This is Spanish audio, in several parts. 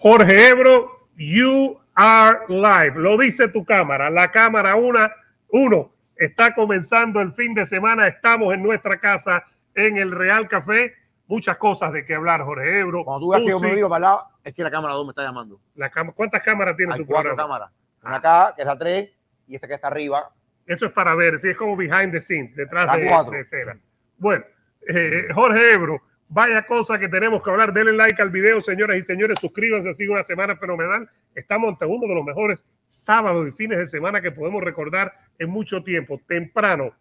Jorge Ebro, you are live. Lo dice tu cámara. La cámara una, uno. Está comenzando el fin de semana. Estamos en nuestra casa en el Real Café. Muchas cosas de qué hablar, Jorge Ebro. Cuando tú ves que yo me miro para lado, es que la cámara 2 me está llamando. La ¿Cuántas cámaras tiene Hay tu cuatro cámaras. Una acá, que es la 3, y esta que está arriba. Eso es para ver, sí, es como behind the scenes, detrás de, de escena. Bueno, eh, Jorge Ebro, vaya cosa que tenemos que hablar. Denle like al video, señoras y señores. Suscríbanse, ha sido una semana fenomenal. Estamos ante uno de los mejores sábados y fines de semana que podemos recordar en mucho tiempo. Temprano,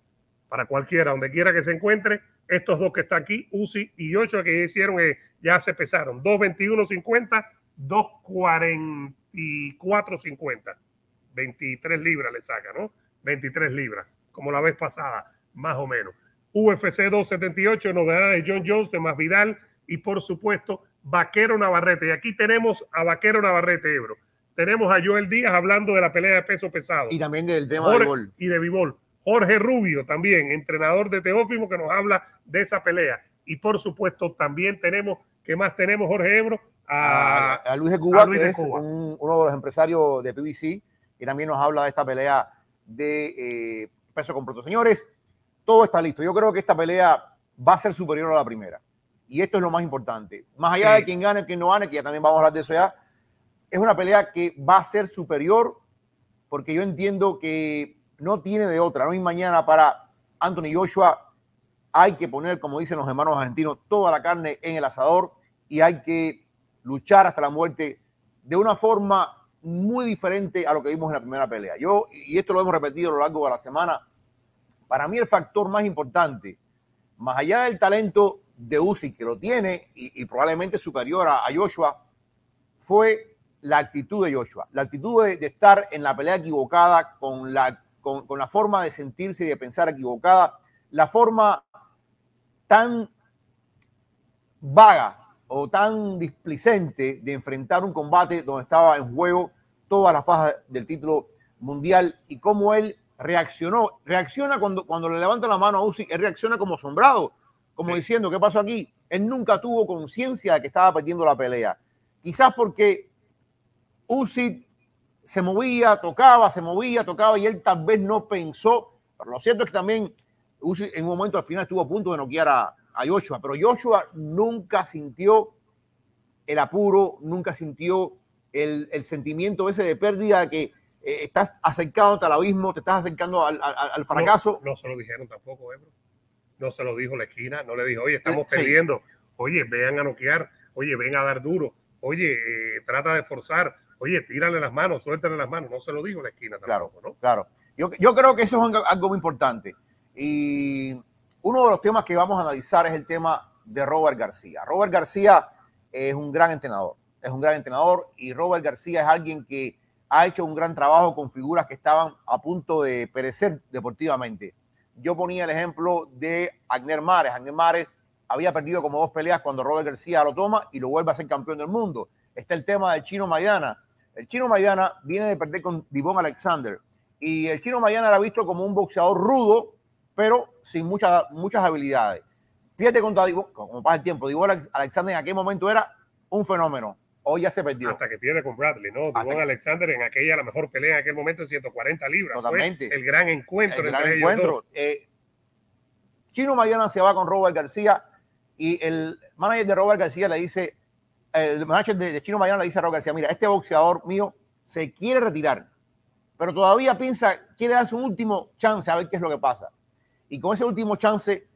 para cualquiera, donde quiera que se encuentre. Estos dos que están aquí, Uzi y Ochoa, que hicieron, eh, ya se pesaron. 221.50, 244.50. 23 libras le saca, ¿no? 23 libras, como la vez pasada, más o menos. UFC 278, novedades de John Jones, de Masvidal y por supuesto Vaquero Navarrete. Y aquí tenemos a Vaquero Navarrete, Ebro. Tenemos a Joel Díaz hablando de la pelea de peso pesado. Y también del tema Jorge- del gol. y de Bivol. Jorge Rubio también, entrenador de Teófimo, que nos habla de esa pelea. Y por supuesto también tenemos, ¿qué más tenemos, Jorge Ebro? A, A, a Luis de Cuba, a Luis que de es Cuba. un- uno de los empresarios de PBC, que también nos habla de esta pelea de eh, peso completo. Señores, todo está listo. Yo creo que esta pelea va a ser superior a la primera. Y esto es lo más importante. Más allá Sí. de quién gane, quién no gane, que ya también vamos a hablar de eso ya, es una pelea que va a ser superior porque yo entiendo que no tiene de otra. No hay mañana para Anthony Joshua. Hay que poner, como dicen los hermanos argentinos, toda la carne en el asador y hay que luchar hasta la muerte de una forma muy diferente a lo que vimos en la primera pelea. Yo, y esto lo hemos repetido a lo largo de la semana, para mí el factor más importante, más allá del talento de Uzi, que lo tiene y, probablemente superior a, Joshua, fue la actitud de Joshua, la actitud de, estar en la pelea equivocada, con la, con, la forma de sentirse y de pensar equivocada, la forma tan vaga o tan displicente de enfrentar un combate donde estaba en juego todas las fajas del título mundial y cómo él reaccionó. Reacciona cuando, cuando le levanta la mano a Uzi, él reacciona como asombrado, como Sí. diciendo, ¿qué pasó aquí? Él nunca tuvo conciencia de que estaba perdiendo la pelea. Quizás porque Uzi se movía, tocaba, se movía, tocaba y él tal vez no pensó. Pero lo cierto es que también Uzi en un momento al final estuvo a punto de noquear a, a Joshua, pero Joshua nunca sintió el apuro, nunca sintió el, el sentimiento ese de pérdida que eh, estás acercándote al abismo, te estás acercando al, al- al fracaso. No, no se lo dijeron tampoco, Ebro. No se lo dijo la esquina, no le dijo, oye, estamos Eh, sí. perdiendo. Oye, vean a noquear. Oye, ven a dar duro. Oye, eh, trata de forzar. Oye, tírale las manos, suéltale las manos. No se lo dijo la esquina Claro, tampoco, ¿no? claro. Yo, yo creo que eso es algo- algo muy importante. Y uno de los temas que vamos a analizar es el tema de Robert García. Robert García es un gran entrenador, es un gran entrenador y Robert García es alguien que ha hecho un gran trabajo con figuras que estaban a punto de perecer deportivamente. Yo ponía el ejemplo de Agner Mares. Agner Mares había perdido como dos peleas cuando Robert García lo toma y lo vuelve a ser campeón del mundo. Está el tema del Chino Maidana. El Chino Maidana viene de perder con Divon Alexander y el Chino Maidana era visto como un boxeador rudo, pero sin muchas muchas habilidades. Pierde contra Divon, como pasa el tiempo. Divon Alexander en aquel momento era un fenómeno. Hoy ya se perdió. Hasta que pierde con Bradley, ¿no? Que- Alexander en aquella, la mejor pelea en aquel momento, 140 libras. Fue Totalmente. el gran encuentro el entre gran ellos encuentro. dos. Eh, Chino Maidana se va con Robert García y el manager de Robert García le dice, el manager de, de Chino Maidana le dice a Robert García, mira, este boxeador mío se quiere retirar, pero todavía piensa, quiere darse un último chance a ver qué es lo que pasa. Y con ese último chance,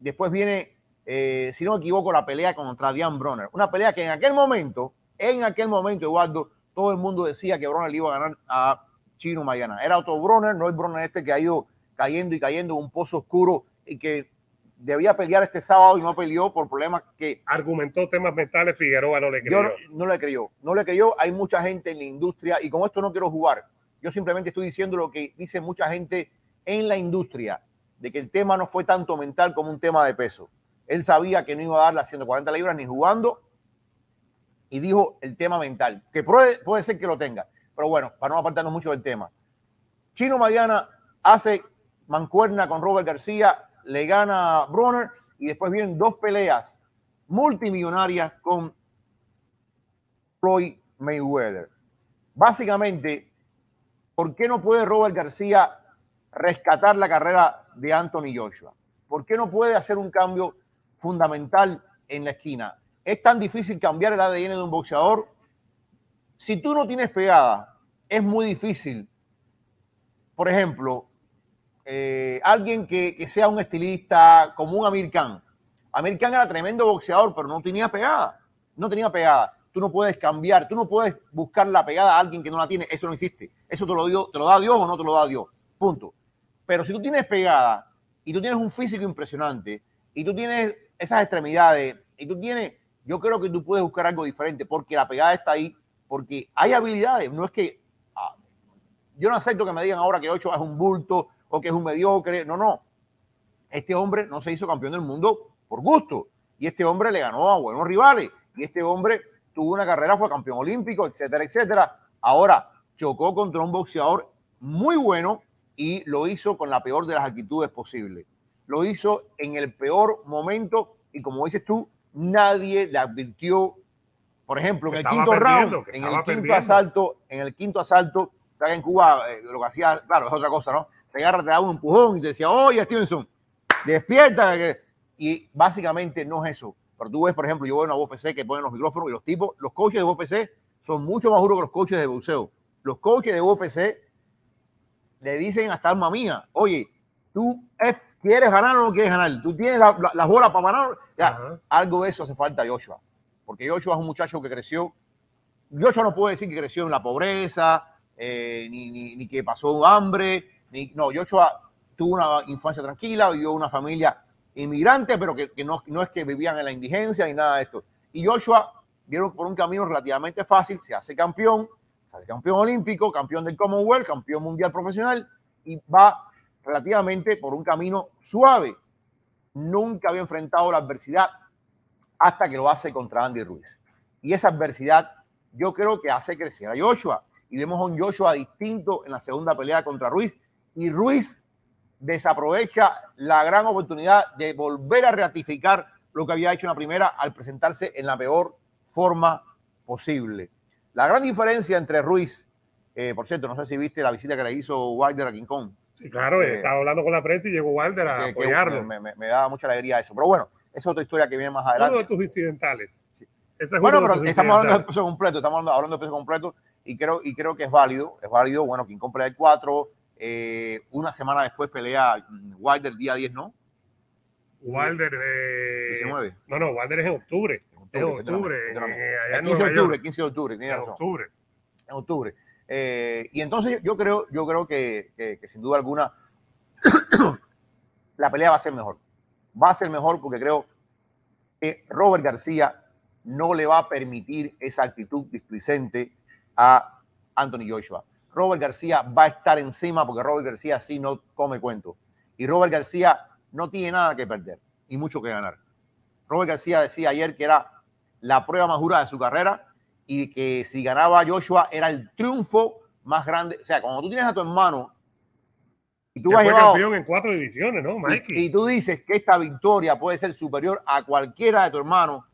después viene, eh, si no me equivoco, la pelea contra Diane Bronner. Una pelea que en aquel momento, en aquel momento, Eduardo, todo el mundo decía que Bronner le iba a ganar a Chino Maidana. Era otro Bronner, no el Bronner este que ha ido cayendo y cayendo en un pozo oscuro y que debía pelear este sábado y no peleó por problemas que Argumentó temas mentales, Figueroa no le yo creyó. no, no le creyó. No le creyó. Hay mucha gente en la industria y con esto no quiero jugar. Yo simplemente estoy diciendo lo que dice mucha gente en la industria, de que el tema no fue tanto mental como un tema de peso. Él sabía que no iba a dar las 140 libras ni jugando y dijo el tema mental, que puede, puede ser que lo tenga. Pero bueno, para no apartarnos mucho del tema. Chino Mariana hace mancuerna con Robert García, le gana Bronner y después vienen dos peleas multimillonarias con Floyd Mayweather. Básicamente, ¿por qué no puede Robert García rescatar la carrera de Anthony Joshua? ¿Por qué no puede hacer un cambio fundamental en la esquina? Es tan difícil cambiar el ADN de un boxeador. Si tú no tienes pegada, es muy difícil. Por ejemplo, eh, alguien que, que, sea un estilista como un Amir Khan. Amir Khan era tremendo boxeador, pero no tenía pegada. No tenía pegada. Tú no puedes cambiar, tú no puedes buscar la pegada a alguien que no la tiene. Eso no existe. Eso te lo, dio, te lo da Dios o no te lo da Dios. Punto. Pero si tú tienes pegada y tú tienes un físico impresionante y tú tienes esas extremidades y tú tienes, yo creo que tú puedes buscar algo diferente porque la pegada está ahí, porque hay habilidades. No es que ah, yo no acepto que me digan ahora que Ocho es un bulto o que es un mediocre. No, no. Este hombre no se hizo campeón del mundo por gusto. Y este hombre le ganó a buenos rivales. Y este hombre tuvo una carrera, fue campeón olímpico, etcétera, etcétera. Ahora chocó contra un boxeador muy bueno y lo hizo con la peor de las actitudes posibles. Lo hizo en el peor momento y como dices tú, nadie le advirtió, por ejemplo, en el quinto round, en el quinto asalto, en el quinto asalto, en Cuba eh, lo que hacía, claro, es otra cosa, ¿no? Se agarra, te da un empujón y te decía, oye, Stevenson, despierta. Y básicamente no es eso. Pero tú ves, por ejemplo, yo voy a una UFC que ponen los micrófonos y los tipos, los coaches de UFC son mucho más duros que los coaches de boxeo. Los coaches de UFC le dicen hasta alma mía, oye, tú quieres ganar o no quieres ganar, tú tienes las la, bolas para ganar. algo de eso hace falta a Joshua, porque Joshua es un muchacho que creció. Joshua no puede decir que creció en la pobreza, eh, ni, ni, ni, que pasó hambre, ni, no, Joshua tuvo una infancia tranquila, vivió una familia inmigrante, pero que, que no, no, es que vivían en la indigencia ni nada de esto. Y Joshua vieron por un camino relativamente fácil, se hace campeón, se hace campeón olímpico, campeón del Commonwealth, campeón mundial profesional y va relativamente por un camino suave. Nunca había enfrentado la adversidad hasta que lo hace contra Andy Ruiz. Y esa adversidad yo creo que hace crecer a Joshua. Y vemos a un Joshua distinto en la segunda pelea contra Ruiz. Y Ruiz desaprovecha la gran oportunidad de volver a ratificar lo que había hecho en la primera al presentarse en la peor forma posible. La gran diferencia entre Ruiz, eh, por cierto, no sé si viste la visita que le hizo Wilder a King Kong. Sí, claro, eh, estaba hablando con la prensa y llegó Wilder a apoyarlo. me, me, da mucha alegría eso. Pero bueno, esa es otra historia que viene más adelante. Uno de tus incidentales. Sí. Es bueno, pero estamos hablando del peso completo, estamos hablando, hablando del peso completo y creo, y creo que es válido, es válido. Bueno, Kong pelea el 4, eh, una semana después pelea Wilder día 10, ¿no? Wilder. Eh, 19. No, no, Wilder es en octubre. En octubre. En octubre. Eh, 15 de octubre, 15 de octubre. En octubre. En octubre. Eh, y entonces yo creo, yo creo que, sin duda alguna la pelea va a ser mejor. Va a ser mejor porque creo que Robert García no le va a permitir esa actitud displicente a Anthony Joshua. Robert García va a estar encima porque Robert García sí no come cuento. Y Robert García no tiene nada que perder y mucho que ganar. Robert García decía ayer que era la prueba más dura de su carrera y que si ganaba Joshua era el triunfo más grande. O sea, cuando tú tienes a tu hermano y tú vas campeón en cuatro divisiones, ¿no, Mikey? Y, y, tú dices que esta victoria puede ser superior a cualquiera de tu hermano,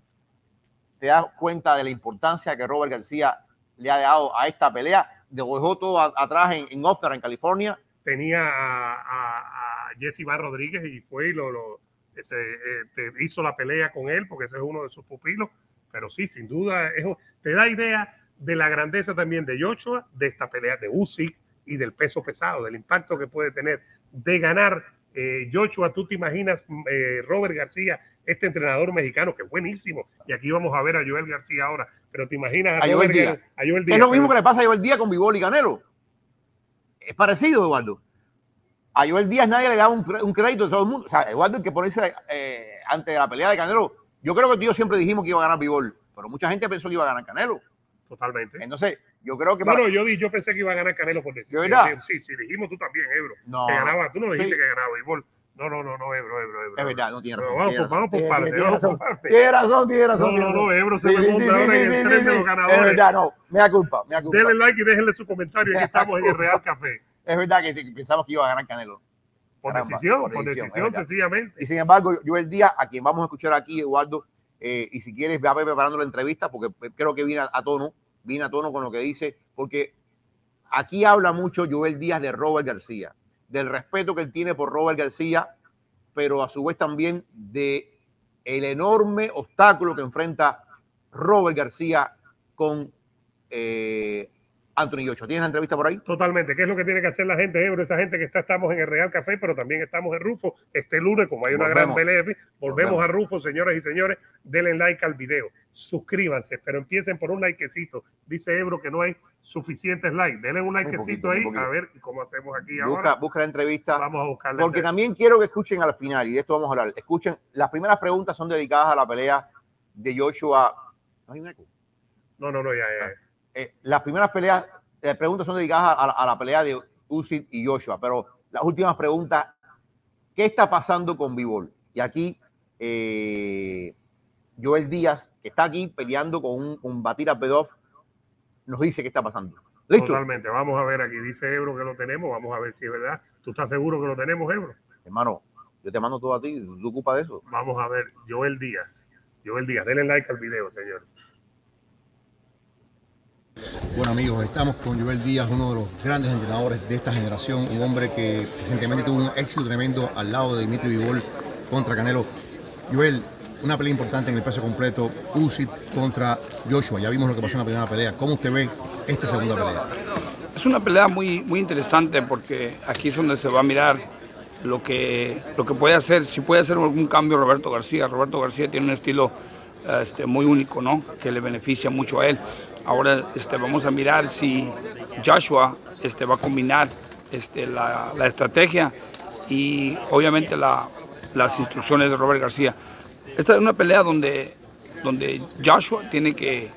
te das cuenta de la importancia que Robert García le ha dado a esta pelea dejó todo atrás en, en en California. Tenía a, a, a Jesse Bar Rodríguez y fue y lo, lo ese, eh, hizo la pelea con él porque ese es uno de sus pupilos. Pero sí, sin duda, es, te da idea de la grandeza también de Joshua, de esta pelea de Usyk y del peso pesado, del impacto que puede tener de ganar eh, Joshua. Tú te imaginas eh, Robert García, este entrenador mexicano que es buenísimo. Y aquí vamos a ver a Joel García ahora pero te imaginas a, a, Joel, Díaz. a Joel Díaz. Es lo mismo que le pasa a Joel Díaz con Vivol y Canelo. Es parecido, Eduardo. A Joel Díaz nadie le da un, un crédito todo el mundo. O sea, Eduardo, el que ponerse eh, ante la pelea de Canelo. Yo creo que tío siempre dijimos que iba a ganar Vivol, pero mucha gente pensó que iba a ganar Canelo. Totalmente. Entonces, yo creo que. Bueno, para... yo, yo pensé que iba a ganar Canelo por decisión. Sí, sí, dijimos tú también, Ebro. No. Que ganaba, tú no dijiste sí. que ganaba Vivol. No, no, no, no, Ebro, Ebro, Ebro. Es verdad, no tiene razón. Vamos, tiene vamos por partes. Tiene razón, tiene razón, tiene razón. No, no, no, Ebro se sí, me monta sí, ahora sí, en el tren de los ganadores. Es verdad, no, me da culpa, me da culpa. Denle like y déjenle su comentario. Aquí estamos en el Real Café. Es verdad que pensamos que iba a ganar Canelo. Por Caramba, decisión, por, por decisión, decisión sencillamente. Y sin embargo, yo el día a quien vamos a escuchar aquí, Eduardo, eh, y si quieres, ve a preparando la entrevista, porque creo que viene a, a tono viene a tono con lo que dice, porque aquí habla mucho Joel Díaz de Robert García, del respeto que él tiene por Robert García, pero a su vez también de el enorme obstáculo que enfrenta Robert García con eh, Anthony Yocho. ¿Tienes la entrevista por ahí? Totalmente. ¿Qué es lo que tiene que hacer la gente, Ebro? Esa gente que está, estamos en el Real Café, pero también estamos en Rufo. Este lunes, como hay una Volvemos. gran pelea, volvemos, Volvemos. a Rufo, señoras y señores. Denle like al video. Suscríbanse, pero empiecen por un likecito. Dice Ebro que no hay suficientes likes. Denle un likecito ahí, un a ver cómo hacemos aquí Busca, ahora. busca la entrevista. Vamos a buscarla. Porque también quiero que escuchen al final, y de esto vamos a hablar. Escuchen, las primeras preguntas son dedicadas a la pelea de Joshua. ¿No? No, no, no, ya, ya. ya. Eh, las primeras peleas, eh, preguntas son dedicadas a, la- a la pelea de Usyk y Joshua, pero las últimas preguntas, ¿qué está pasando con Bivol? Y aquí eh, Joel Díaz, que está aquí peleando con un, un Batira Pedov, nos dice qué está pasando. ¿Listo? Totalmente. Vamos a ver aquí. Dice Ebro que lo tenemos. Vamos a ver si es verdad. ¿Tú estás seguro que lo tenemos, Ebro? Hermano, yo te mando todo a ti, tú ocupas de eso. Vamos a ver. Joel Díaz. Joel Díaz. Denle like al video, señor. Bueno amigos, estamos con Joel Díaz, uno de los grandes entrenadores de esta generación, un hombre que recientemente tuvo un éxito tremendo al lado de Dimitri Vivol contra Canelo. Joel, una pelea importante en el peso completo, Usyk contra Joshua. Ya vimos lo que pasó en la primera pelea. ¿Cómo usted ve esta segunda pelea? Es una pelea muy, muy interesante porque aquí es donde se va a mirar lo que, lo que puede hacer, si puede hacer algún cambio Roberto García. Roberto García tiene un estilo este, muy único, ¿no? Que le beneficia mucho a él. Ahora este, vamos a mirar si Joshua este, va a combinar este, la, estrategia y obviamente la- las instrucciones de Robert García. Esta es una pelea donde, Joshua tiene que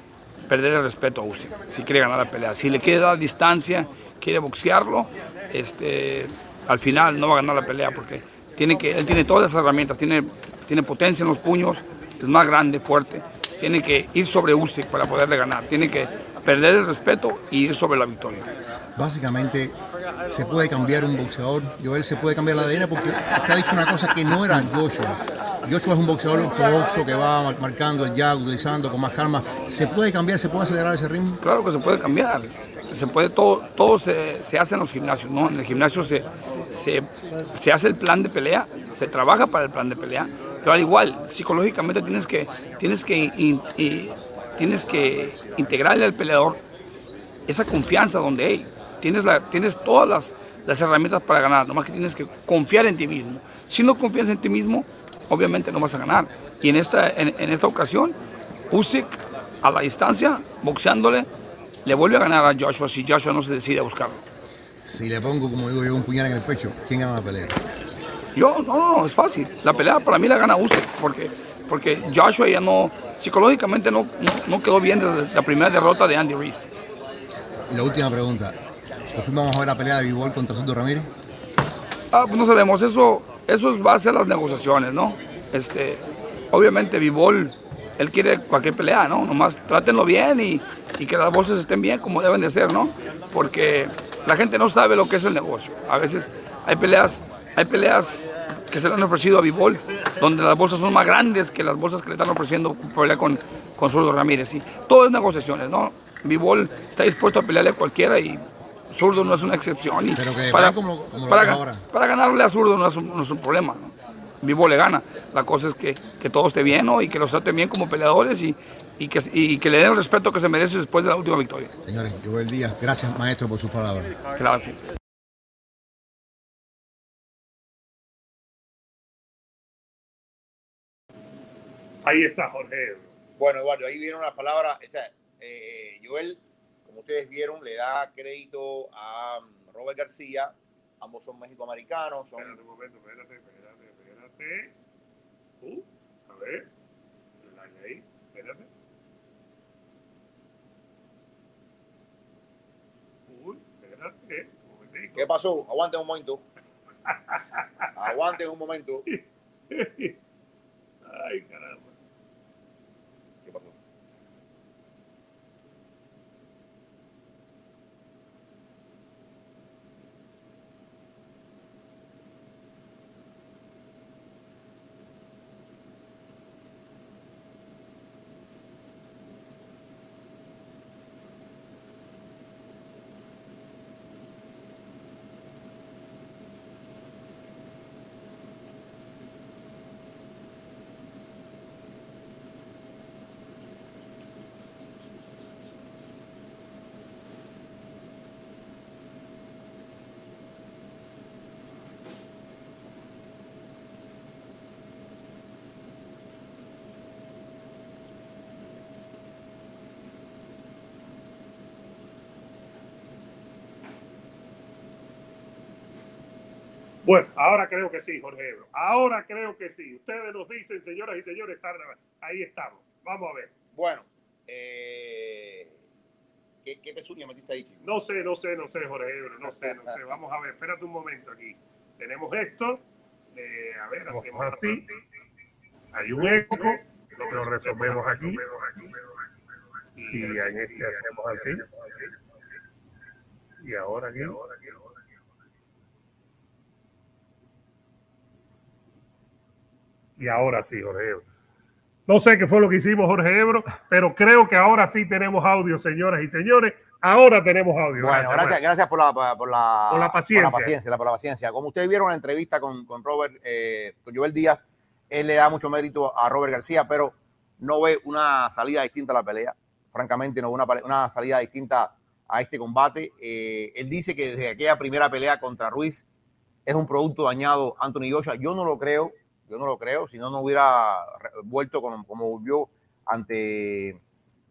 perder el respeto a Usyk si quiere ganar la pelea. Si le quiere dar distancia, quiere boxearlo, este, al final no va a ganar la pelea porque tiene él tiene todas las herramientas, tiene, tiene potencia en los puños, es más grande, fuerte. Tiene que ir sobre Usyk para poderle ganar. Tiene que perder el respeto y ir sobre la victoria. Básicamente, se puede cambiar un boxeador, Joel, se puede cambiar el ADN porque usted ha dicho una cosa que no era Joshua. Joshua es un boxeador ortodoxo que va mar- marcando el jab, utilizando con más calma. ¿Se puede cambiar, se puede acelerar ese ritmo? Claro que se puede cambiar. Se puede, todo, todo se, se hace en los gimnasios, ¿no? En el gimnasio se, se, se hace el plan de pelea, se trabaja para el plan de pelea, pero al igual, psicológicamente tienes que, tienes que, tienes que integrarle al peleador esa confianza donde hey, tienes, la, tienes todas las, las herramientas para ganar, nomás que tienes que confiar en ti mismo. Si no confías en ti mismo, obviamente no vas a ganar. Y en esta, en, en esta ocasión, Usyk a la distancia, boxeándole, le vuelve a ganar a Joshua si Joshua no se decide a buscarlo. Si le pongo, como digo yo, un puñal en el pecho, ¿quién gana la pelea? Yo, no, no, no, es fácil. La pelea para mí la gana Usyk, porque, porque Joshua ya no, psicológicamente no, no, no quedó bien desde la primera derrota de Andy Reese. Y la última pregunta, ¿por fin vamos a ver la pelea de Bivol contra Soto Ramírez? Ah, pues no sabemos, eso, eso es base a las negociaciones, ¿no? Este, obviamente Vivol, él quiere cualquier pelea, ¿no? Nomás trátenlo bien y, y que las bolsas estén bien como deben de ser, ¿no? Porque la gente no sabe lo que es el negocio. A veces hay peleas, hay peleas que se le han ofrecido a Vivol, donde las bolsas son más grandes que las bolsas que le están ofreciendo para pelear con, con Zurdo Ramírez. Y todo es negociaciones, ¿no? Vivol está dispuesto a pelearle a cualquiera y Zurdo no es una excepción. Y Pero que para, como- como para, que es ga- ahora. para ganarle a Zurdo no es un, no es un problema. ¿no? Vivo le gana. La cosa es que, que todo esté bien ¿no? y que los traten bien como peleadores y, y, que, y que le den el respeto que se merece después de la última victoria. Señores, Joel Díaz, gracias maestro por sus palabras. Claro sí. Ahí está Jorge. Bueno, Eduardo, ahí vieron las palabras. O sea, eh, Joel, como ustedes vieron, le da crédito a Robert García. Ambos son mexicoamericanos. Son, Espérate un momento, espérate, espérate, espérate. Uh, a ver. Like ahí, espérate. Uy, espérate. Un. ¿Qué pasó? Aguanten un momento. Aguanten un momento. Ay, caramba. ¿Qué pasó? Bueno, ahora creo que sí, Jorge Ebro. Ahora creo que sí. Ustedes nos dicen, señoras y señores, ahí estamos. Vamos a ver. Bueno, eh, ¿qué, ¿qué pezuña metiste ahí, chico? No sé, no sé, no sé, Jorge Ebro. No sé, no sé. Vamos a ver, espérate un momento aquí. Tenemos esto. Eh, a ver, hacemos así. Hay un eco. Lo resolvemos aquí. Y en este hacemos así. Y ahora aquí. Y ahora sí, Jorge Ebro. No sé qué fue lo que hicimos, Jorge Ebro, pero creo que ahora sí tenemos audio, señoras y señores. Ahora tenemos audio. Bueno, gracias, gracias, por, la, por, la, por la paciencia. Por la paciencia, por la paciencia. Como ustedes vieron en la entrevista con, con Robert, eh, con Joel Díaz, él le da mucho mérito a Robert García, pero no ve una salida distinta a la pelea. Francamente, no ve una, una salida distinta a este combate. Eh, él dice que desde aquella primera pelea contra Ruiz es un producto dañado Anthony Joshua. Yo no lo creo. Yo no lo creo, si no, no hubiera vuelto como, como volvió ante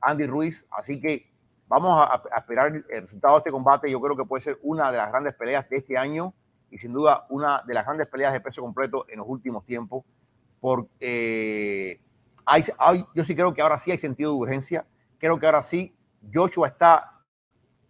Andy Ruiz. Así que vamos a, esperar el resultado de este combate. Yo creo que puede ser una de las grandes peleas de este año y sin duda una de las grandes peleas de peso completo en los últimos tiempos. Porque eh, hay, yo sí creo que ahora sí hay sentido de urgencia. Creo que ahora sí Joshua está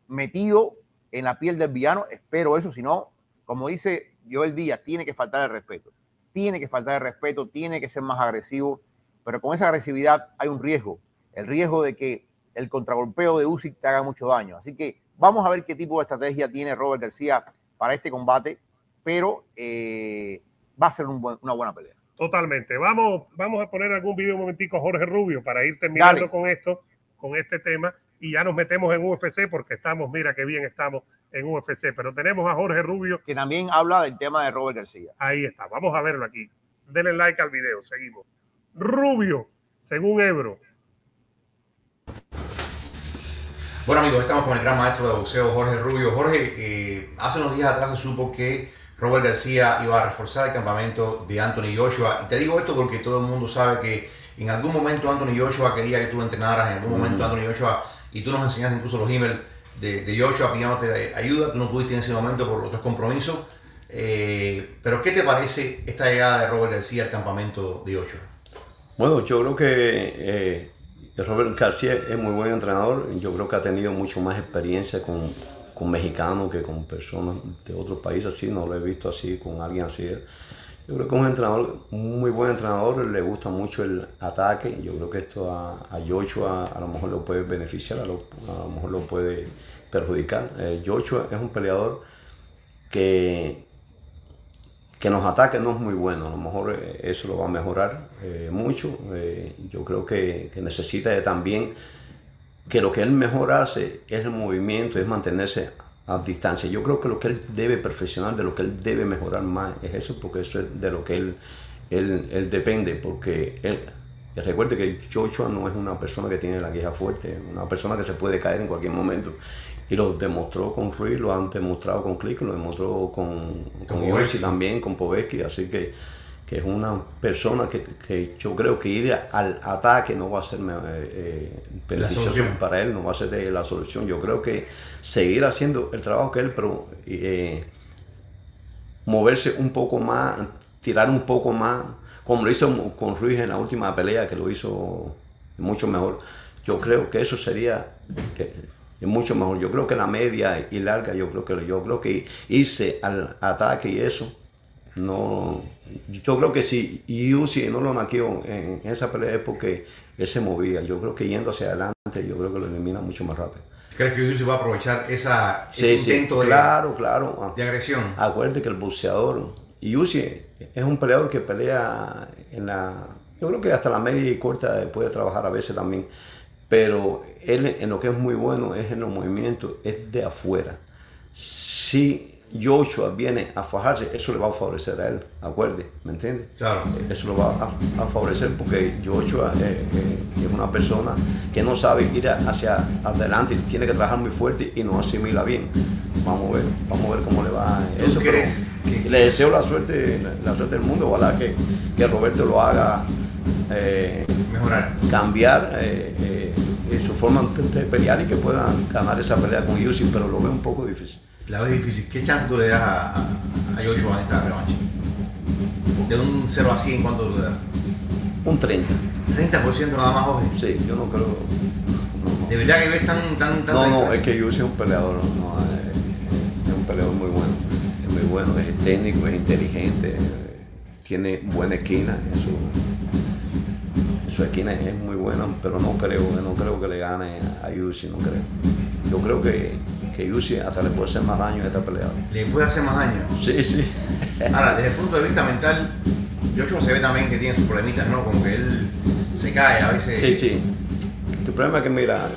metido en la piel del villano. Espero eso, si no, como dice Joel Díaz, tiene que faltar el respeto tiene que faltar de respeto, tiene que ser más agresivo, pero con esa agresividad hay un riesgo, el riesgo de que el contragolpeo de Usyk te haga mucho daño. Así que vamos a ver qué tipo de estrategia tiene Robert García para este combate, pero eh, va a ser una buena pelea. Totalmente. Vamos, vamos a poner algún video un momentico a Jorge Rubio para ir terminando con esto, con este tema, y ya nos metemos en UFC porque estamos, mira qué bien estamos en UFC, pero tenemos a Jorge Rubio. Que también habla del tema de Robert García. Ahí está, vamos a verlo aquí. Denle like al video, seguimos. Rubio, según Ebro. Bueno amigos, estamos con el gran maestro de boxeo Jorge Rubio. Jorge, eh, hace unos días atrás se supo que Robert García iba a reforzar el campamento de Anthony Joshua. Y te digo esto porque todo el mundo sabe que en algún momento Anthony Joshua quería que tú lo entrenaras, en algún momento Anthony Joshua, y tú nos enseñaste incluso los emails de, de Joshua pidiéndote ayuda, tú no pudiste en ese momento por otros compromisos. Eh, pero ¿qué te parece esta llegada de Robert García al campamento de Joshua? Bueno, yo creo que eh, Robert García es muy buen entrenador. Yo creo que ha tenido mucho más experiencia con, con mexicanos que con personas de otros países. Así no lo he visto así con alguien así. Yo creo que es un entrenador, muy buen entrenador, le gusta mucho el ataque. Yo creo que esto a, a a lo mejor lo puede beneficiar, a lo, mejor lo puede perjudicar. Eh, es un peleador que, que nos ataque no es muy bueno. A lo mejor eh, eso lo va a mejorar eh, mucho. Eh, yo creo que, que necesita también que lo que él mejor hace es el movimiento, es mantenerse a distancia. Yo creo que lo que él debe perfeccionar, de lo que él debe mejorar más es eso, porque eso es de lo que él, él, depende, porque él, recuerde que Joshua no es una persona que tiene la queja fuerte, una persona que se puede caer en cualquier momento. Y lo demostró con Ruiz, lo han demostrado con Click, lo demostró con, con también, con Povetsky, así que que es una persona que, que, yo creo que ir al ataque no va a ser eh, eh para él, no va a ser la solución. Yo creo que seguir haciendo el trabajo que él, pero eh, moverse un poco más, tirar un poco más, como lo hizo con Ruiz en la última pelea, que lo hizo mucho mejor. Yo creo que eso sería eh, mucho mejor. Yo creo que la media y larga, yo creo que yo creo que irse al ataque y eso no, yo creo que si Yusi no lo naqueó en, esa pelea es porque él se movía. Yo creo que yendo hacia adelante, yo creo que lo elimina mucho más rápido. ¿Crees que Yusi va a aprovechar esa, ese intento de, claro, claro. de agresión? Acuérdate que el boxeador, Yusi es un peleador que pelea en la. Yo creo que hasta la media y corta puede trabajar a veces también. Pero él en lo que es muy bueno es en los movimientos, es de afuera. Sí Joshua viene a fajarse, eso le va a favorecer a él, acuerde, ¿me entiendes? Claro. Eso lo va a, favorecer porque Joshua eh, eh, es una persona que no sabe ir hacia adelante, tiene que trabajar muy fuerte y no asimila bien. Vamos a ver, vamos a ver cómo le va eso. crees Le deseo la suerte, la suerte del mundo, ojalá que, que Roberto lo haga eh, mejorar, cambiar su forma de pelear y que puedan ganar esa pelea con Yusi, pero lo veo un poco difícil. La ves difícil. ¿Qué chance tú le das a, a, a Joshua en esta revancha? De un 0 a 100, ¿cuánto tú le das? Un 30. 30% nada más, Jorge. Sí, yo no creo. no, no. De verdad que ves tan, tan, tan No, no, es que yo soy un peleador, no, no, es, es un peleador muy bueno, es muy bueno, es técnico, es inteligente, eh, tiene buena esquina, su, su esquina es muy buena, pero no creo, no creo que le gane a Yusi, no creo. Yo creo que, que Yusi hasta le puede hacer más daño a esta peleada. Le puede hacer más daño. Sí, sí. Ahora, desde el punto de vista mental, Joshua se ve también que tiene sus problemitas, ¿no? Como que él se cae a veces. Sí, sí. Tu problema es que, mira,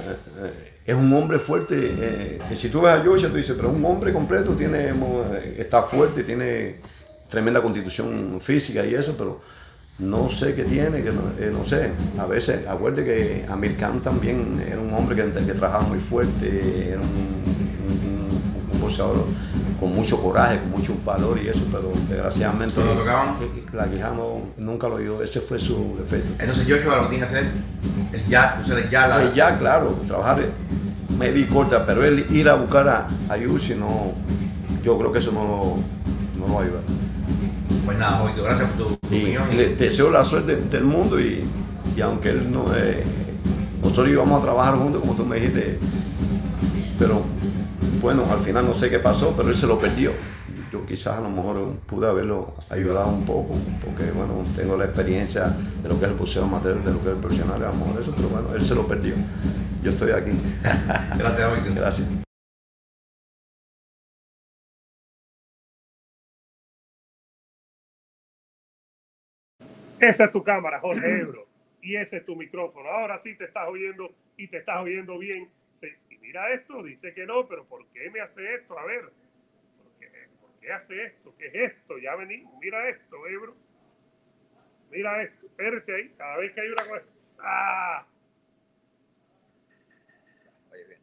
eh, es un hombre fuerte. eh, si tú ves a Joshua, tú dices, pero un hombre completo tiene, eh, está fuerte, tiene tremenda constitución física y eso, pero no sé qué tiene, que no, eh, no sé. A veces, acuérdate que Amir Khan también era un hombre que, que trabajaba muy fuerte, era un, un- un boxeador con mucho coraje, con mucho valor y eso, pero desgraciadamente ¿No lo tocaban? la quijada no- nunca lo dio, ese fue su defecto. Entonces Joshua lo que tiene que hacer es el jab, usar el jab. la- Pues ya, claro, trabajar media y corta, pero él ir a buscar a, a Yusi, no, yo creo que eso no, lo- no lo va a ayudar. Pues nada, Jovito, gracias por tu, opinión. le deseo la suerte del mundo y, y aunque él no, eh, nosotros íbamos a trabajar juntos, como tú me dijiste, pero bueno, al final no sé qué pasó, pero él se lo perdió. Yo quizás a lo mejor pude haberlo ayudado un poco, porque bueno, tengo la experiencia de lo que es el boxeo amateur, de lo que es el profesional, a lo mejor eso, pero bueno, él se lo perdió. Yo estoy aquí. Gracias, Jovito. Gracias. Esa es tu cámara, Jorge Ebro. Y ese es tu micrófono. Ahora sí te estás oyendo y te estás oyendo bien. Sí, Y mira esto, dice que no, pero ¿por qué me hace esto? A ver, ¿por qué, por qué hace esto? ¿Qué es esto? Ya venimos. Mira esto, Ebro. Mira esto. Espérense ahí. Cada vez que hay una cosa. ¡Ah! Oye, bien.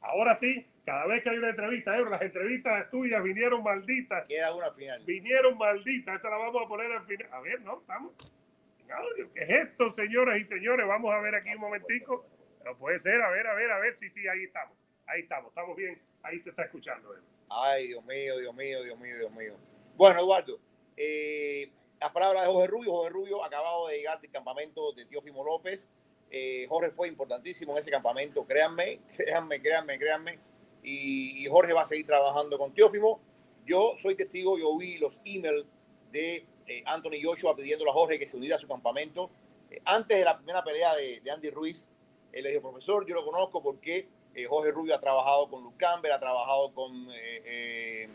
Ahora sí, cada vez que hay una entrevista, Ebro, las entrevistas tuyas vinieron malditas. Queda una final. vinieron malditas, esa la vamos a poner al final. A ver, no, estamos audio. ¿Qué es esto, señoras y señores? Vamos a ver aquí un momentico. No puede ser, a ver, a ver, a ver, sí, sí, ahí estamos. Ahí estamos, estamos bien, ahí se está escuchando. eh. Ay, Dios mío, Dios mío, Dios mío, Dios mío. Bueno, Eduardo, eh, las palabras de Jorge Rubio. Jorge Rubio acabado de llegar del campamento de Teófimo López. Eh, Jorge fue importantísimo en ese campamento, créanme, créanme, créanme, créanme. Y, y Jorge va a seguir trabajando con Teófimo. Yo soy testigo, yo vi los emails de eh, Anthony Joshua pidiéndole a Jorge que se uniera a su campamento. Eh, antes de la primera pelea de, de Andy Ruiz, él le dijo, profesor, yo lo conozco porque eh, Jorge Rubio ha trabajado con Luke Campbell, ha trabajado con eh, eh,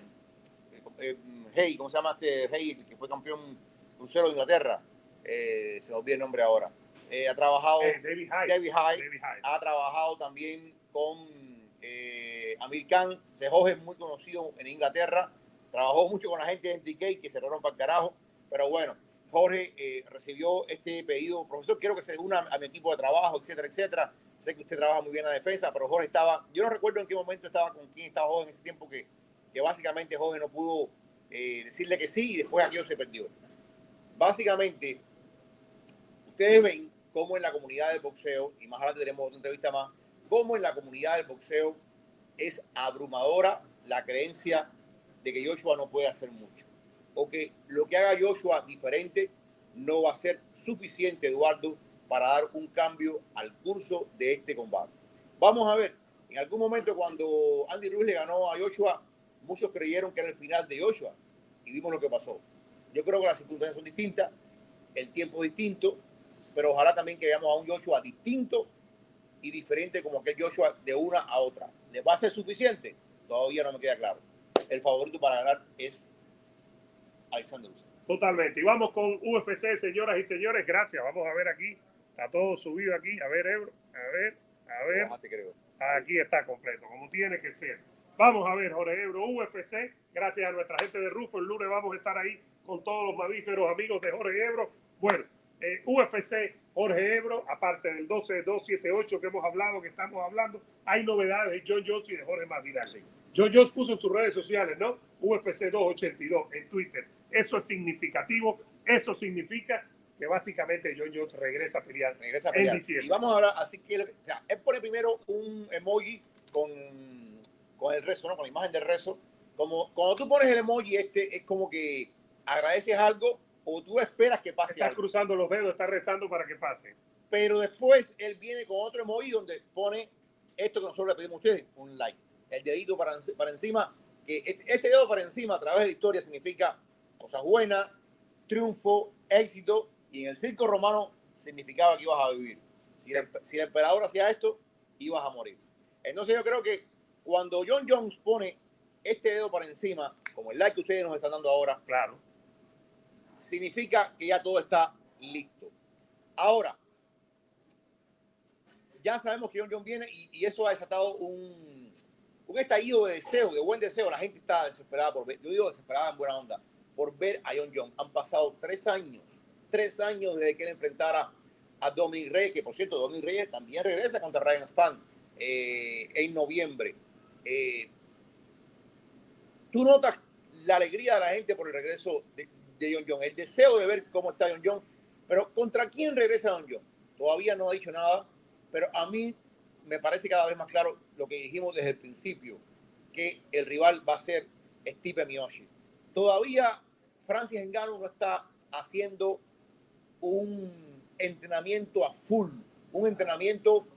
eh, Hey, ¿cómo se llama este Hey, que fue campeón crucero de Inglaterra? Eh, se me olvida el nombre ahora. Eh, ha trabajado Eh, David Hyde. David Hyde, David Hyde. ha trabajado también con eh, Amir Khan. Ese Jorge es muy conocido en Inglaterra. Trabajó mucho con la gente de NTK que se le rompa el carajo. Pero bueno, Jorge eh, recibió este pedido. Profesor, quiero que se una a mi equipo de trabajo, etcétera, etcétera. Sé que usted trabaja muy bien en la defensa, pero Jorge estaba, yo no recuerdo en qué momento estaba con quién estaba Jorge en ese tiempo que, que básicamente Jorge no pudo eh, decirle que sí y después aquello se perdió. Básicamente, ustedes ven cómo en la comunidad del boxeo, y más adelante tenemos otra entrevista más, cómo en la comunidad del boxeo es abrumadora la creencia de que Joshua no puede hacer mucho. O que lo que haga Joshua diferente no va a ser suficiente, Eduardo, para dar un cambio al curso de este combate. Vamos a ver, en algún momento cuando Andy Ruiz le ganó a Joshua, muchos creyeron que era el final de Joshua y vimos lo que pasó. Yo creo que las circunstancias son distintas, el tiempo es distinto, pero ojalá también que veamos a un Joshua distinto y diferente como aquel Joshua de una a otra. ¿Le va a ser suficiente? Todavía no me queda claro. El favorito para ganar es Alexander Usyk. Totalmente. Y vamos con UFC, señoras y señores. Gracias. Vamos a ver aquí. Está todo subido aquí. A ver, Ebro. A ver, a ver. Creo. Aquí está completo, como tiene que ser. Vamos a ver, Jorge Ebro, UFC. Gracias a nuestra gente de Rufo. El lunes vamos a estar ahí con todos los mamíferos amigos de Jorge Ebro. Bueno, eh, UFC, Jorge Ebro, aparte del 12-278 que hemos hablado, que estamos hablando, hay novedades de John Jones y de Jorge Masvidal. John Jones puso en sus redes sociales, ¿no? UFC 282 en Twitter. Eso es significativo. Eso significa que básicamente John Jones regresa a pelear. Regresa a pelear. En. Y vamos ahora, así que o sea, él pone primero un emoji con, con el rezo, ¿no? Con la imagen del rezo. Como cuando tú pones el emoji este, es como que agradeces algo o tú esperas que pase Está algo. cruzando los dedos, está rezando para que pase. Pero después él viene con otro emoji donde pone esto que nosotros le pedimos a ustedes, un like. El dedito para, para encima, que este, este dedo para encima a través de la historia significa cosas buenas, triunfo, éxito, y en el circo romano significaba que ibas a vivir. Si el, si el emperador hacía esto, ibas a morir. Entonces yo creo que cuando John Jones pone este dedo para encima, como el like que ustedes nos están dando ahora, Claro. Significa que ya todo está listo. Ahora, ya sabemos que John John viene y, eso ha desatado un, un estallido de deseo, de buen deseo. La gente está desesperada por ver, yo digo desesperada en buena onda, por ver a John John. Han pasado tres años, tres años desde que él enfrentara a Dominic Reyes, que por cierto, Dominic Reyes también regresa contra Ryan Span eh, en noviembre. Eh, tú notas la alegría de la gente por el regreso de, de John John, el deseo de ver cómo está John John, pero ¿contra quién regresa John John? Todavía no ha dicho nada, pero a mí me parece cada vez más claro lo que dijimos desde el principio, que el rival va a ser Stipe Miocic. Todavía Francis Ngannou no está haciendo un entrenamiento a full, un entrenamiento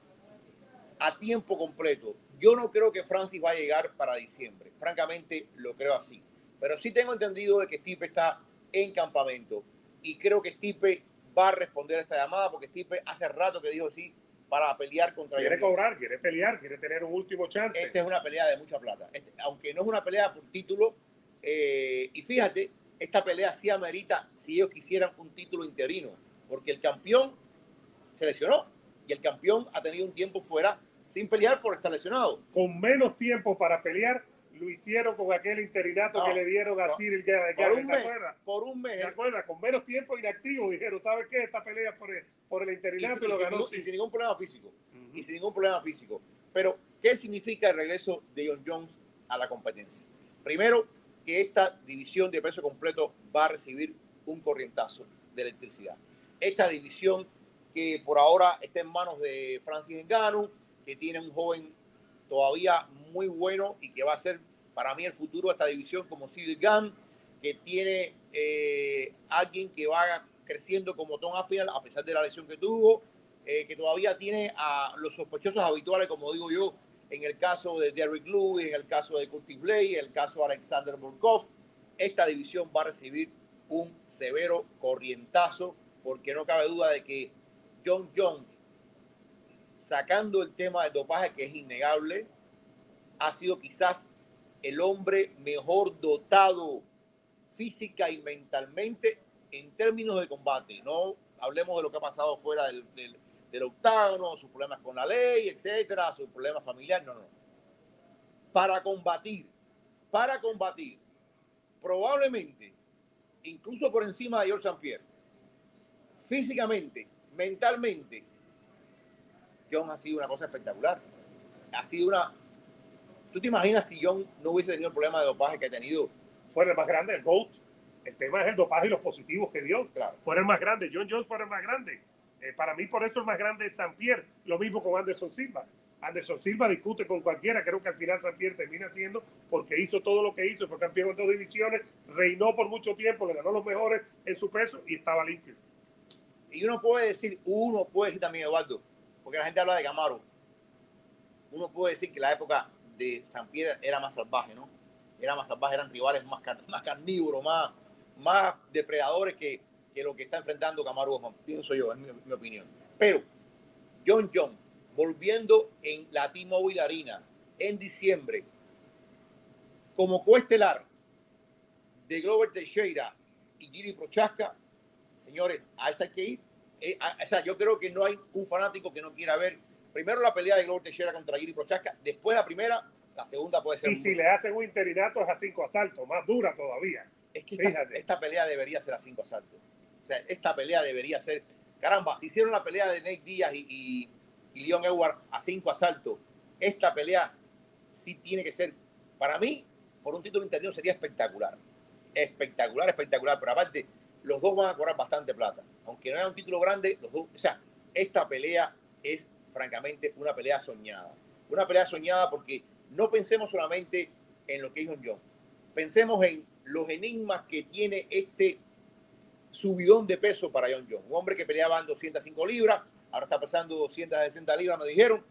a tiempo completo. Yo no creo que Francis va a llegar para diciembre. Francamente, lo creo así. Pero sí tengo entendido de que Stipe está en campamento. Y creo que Stipe va a responder a esta llamada porque Stipe hace rato que dijo sí para pelear contra Quiere cobrar, quiere pelear, quiere tener un último chance. Esta es una pelea de mucha plata. Este- aunque no es una pelea por título, eh, y fíjate, esta pelea sí amerita si ellos quisieran un título interino, porque el campeón se lesionó y el campeón ha tenido un tiempo fuera sin pelear por estar lesionado. Con menos tiempo para pelear, lo hicieron con aquel interinato No, que le dieron a no. Cyril Por un ¿te mes, por un mes. ¿Te acuerdas? Con menos tiempo inactivo dijeron, ¿sabes qué? Esta pelea por el, por el interinato y, y lo sin ganó. y sin ningún problema físico. Y sin ningún problema físico. Pero, ¿qué significa el regreso de John Jones a la competencia? Primero, que esta división de peso completo va a recibir un corrientazo de electricidad. Esta división que por ahora está en manos de Francis Ngannou, que tiene un joven todavía muy bueno y que va a ser para mí el futuro de esta división como Cyril Gunn, que tiene eh, alguien que va creciendo como Tom Aspinall a pesar de la lesión que tuvo, eh, que todavía tiene a los sospechosos habituales, como digo yo, en el caso de Derrick Lewis, en el caso de Curtis Blade, en el caso de Alexander Volkov. Esta división va a recibir un severo corrientazo, porque no cabe duda de que John Jones, sacando el tema del dopaje, que es innegable, ha sido quizás el hombre mejor dotado física y mentalmente en términos de combate. No hablemos de lo que ha pasado fuera del, del, del octágono, sus problemas con la ley, etcétera, sus problemas familiares. No, no. Para combatir, para combatir, probablemente, incluso por encima de George St. Pierre, físicamente, mentalmente, John ha sido una cosa espectacular. Ha sido una. ¿Tú te imaginas si John no hubiese tenido el problema de dopaje que ha tenido? Fuera el más grande, el GOAT. El tema es el dopaje y los positivos que dio. Claro. Fuera el más grande. John Jones fuera el más grande. Eh, para mí, por eso el más grande es San Pierre. Lo mismo con Anderson Silva. Anderson Silva discute con cualquiera. Creo que al final San Pierre termina siendo porque hizo todo lo que hizo. Fue campeón en dos divisiones. Reinó por mucho tiempo. Le ganó los mejores en su peso y estaba limpio. Y uno puede decir, uno puede decir también, Eduardo, porque la gente habla de Camaro. Uno puede decir que la época de San Pierre era más salvaje, ¿no? Era más salvaje, eran rivales más, car más carnívoros, más, más depredadores que, que, lo que está enfrentando Camaro Osman, pienso yo, es mi, opinión. Pero John Jones, volviendo en la T-Mobile Arena en diciembre, como coestelar de Glover Teixeira y Giri Prochaska, señores, a esa hay que ir. Eh, o sea, yo creo que no hay un fanático que no quiera ver primero la pelea de Glover Teixeira contra Giri Prochaska, después la primera, la segunda puede ser. Y si le hacen un interinato es a cinco asaltos, más dura todavía. Es que esta, esta, pelea debería ser a cinco asaltos. O sea, esta pelea debería ser. Caramba, si hicieron la pelea de Nate Díaz y, y, y Leon Edward a cinco asaltos, esta pelea sí tiene que ser, para mí, por un título interno sería espectacular. Espectacular, espectacular. Pero aparte, los dos van a cobrar bastante plata. Aunque no haya un título grande, los dos, o sea, esta pelea es francamente una pelea soñada. Una pelea soñada porque no pensemos solamente en lo que es John. Pensemos en los enigmas que tiene este subidón de peso para John Jones. Un hombre que peleaba en 205 libras, ahora está pesando 260 libras, me dijeron.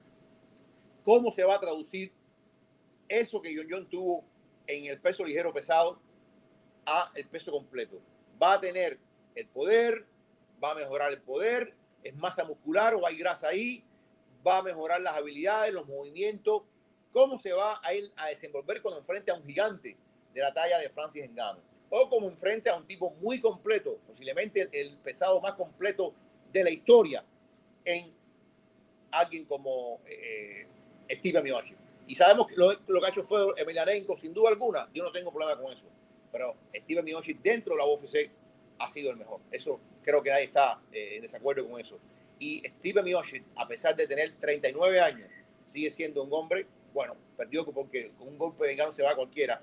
¿Cómo se va a traducir eso que John Jones tuvo en el peso ligero pesado a el peso completo? Va a tener el poder, va a mejorar el poder, es masa muscular o hay grasa ahí, va a mejorar las habilidades, los movimientos. ¿Cómo se va a ir a desenvolver cuando enfrente a un gigante de la talla de Francis Ngannou? O como enfrente a un tipo muy completo, posiblemente el, pesado más completo de la historia en alguien como eh, Steve Miocic. Y sabemos que lo, lo, que ha hecho fue Emelianenko, sin duda alguna. Yo no tengo problema con eso. Pero Steve Miocic dentro de la UFC ha sido el mejor. Eso creo que nadie está eh, en desacuerdo con eso. Y Steve Miocic, a pesar de tener 39 años, sigue siendo un hombre, bueno, perdió porque con un golpe de gano se va cualquiera,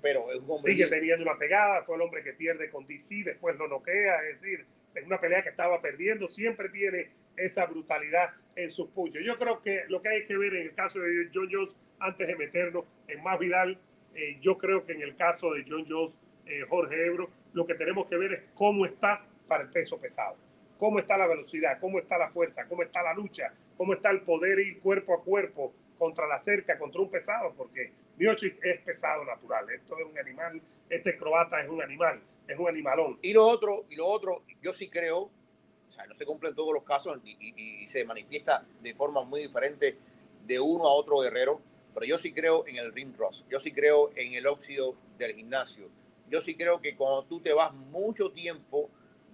pero es un hombre... Sigue teniendo una pegada, fue el hombre que pierde con DC, después lo noquea, es decir, es una pelea que estaba perdiendo, siempre tiene esa brutalidad en sus puños. Yo creo que lo que hay que ver en el caso de John Jones, antes de meternos en más Vidal, eh, yo creo que en el caso de John Jones, eh, Jorge Ebro, lo que tenemos que ver es cómo está para el peso pesado. Cómo está la velocidad, cómo está la fuerza, cómo está la lucha, cómo está el poder ir cuerpo a cuerpo contra la cerca, contra un pesado, porque Miocic es pesado natural. Esto es un animal, este croata es un animal, es un animalón. Y lo otro, y lo otro, yo sí creo, o sea, no se cumplen todos los casos y, y se manifiesta de forma muy diferente de uno a otro guerrero, pero yo sí creo en el ring rust, yo sí creo en el óxido del gimnasio, yo sí creo que cuando tú te vas mucho tiempo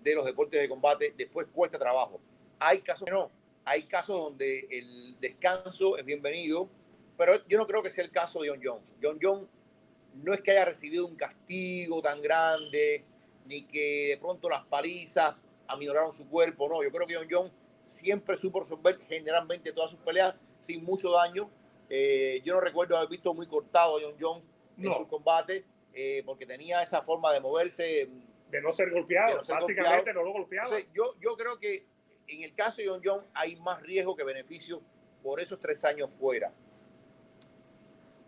de los deportes de combate, después cuesta trabajo. Hay casos que no, hay casos donde el descanso es bienvenido, pero yo no creo que sea el caso de John Jones. John Jones no es que haya recibido un castigo tan grande, ni que de pronto las palizas aminoraron su cuerpo, no, yo creo que John Jones siempre supo resolver generalmente todas sus peleas sin mucho daño. Eh, yo no recuerdo haber visto muy cortado a John Jones en su combate, eh, porque tenía esa forma de moverse de no ser golpeado. Básicamente no lo golpeaba. yo, yo creo que en el caso de John John hay más riesgo que beneficio por esos tres años fuera.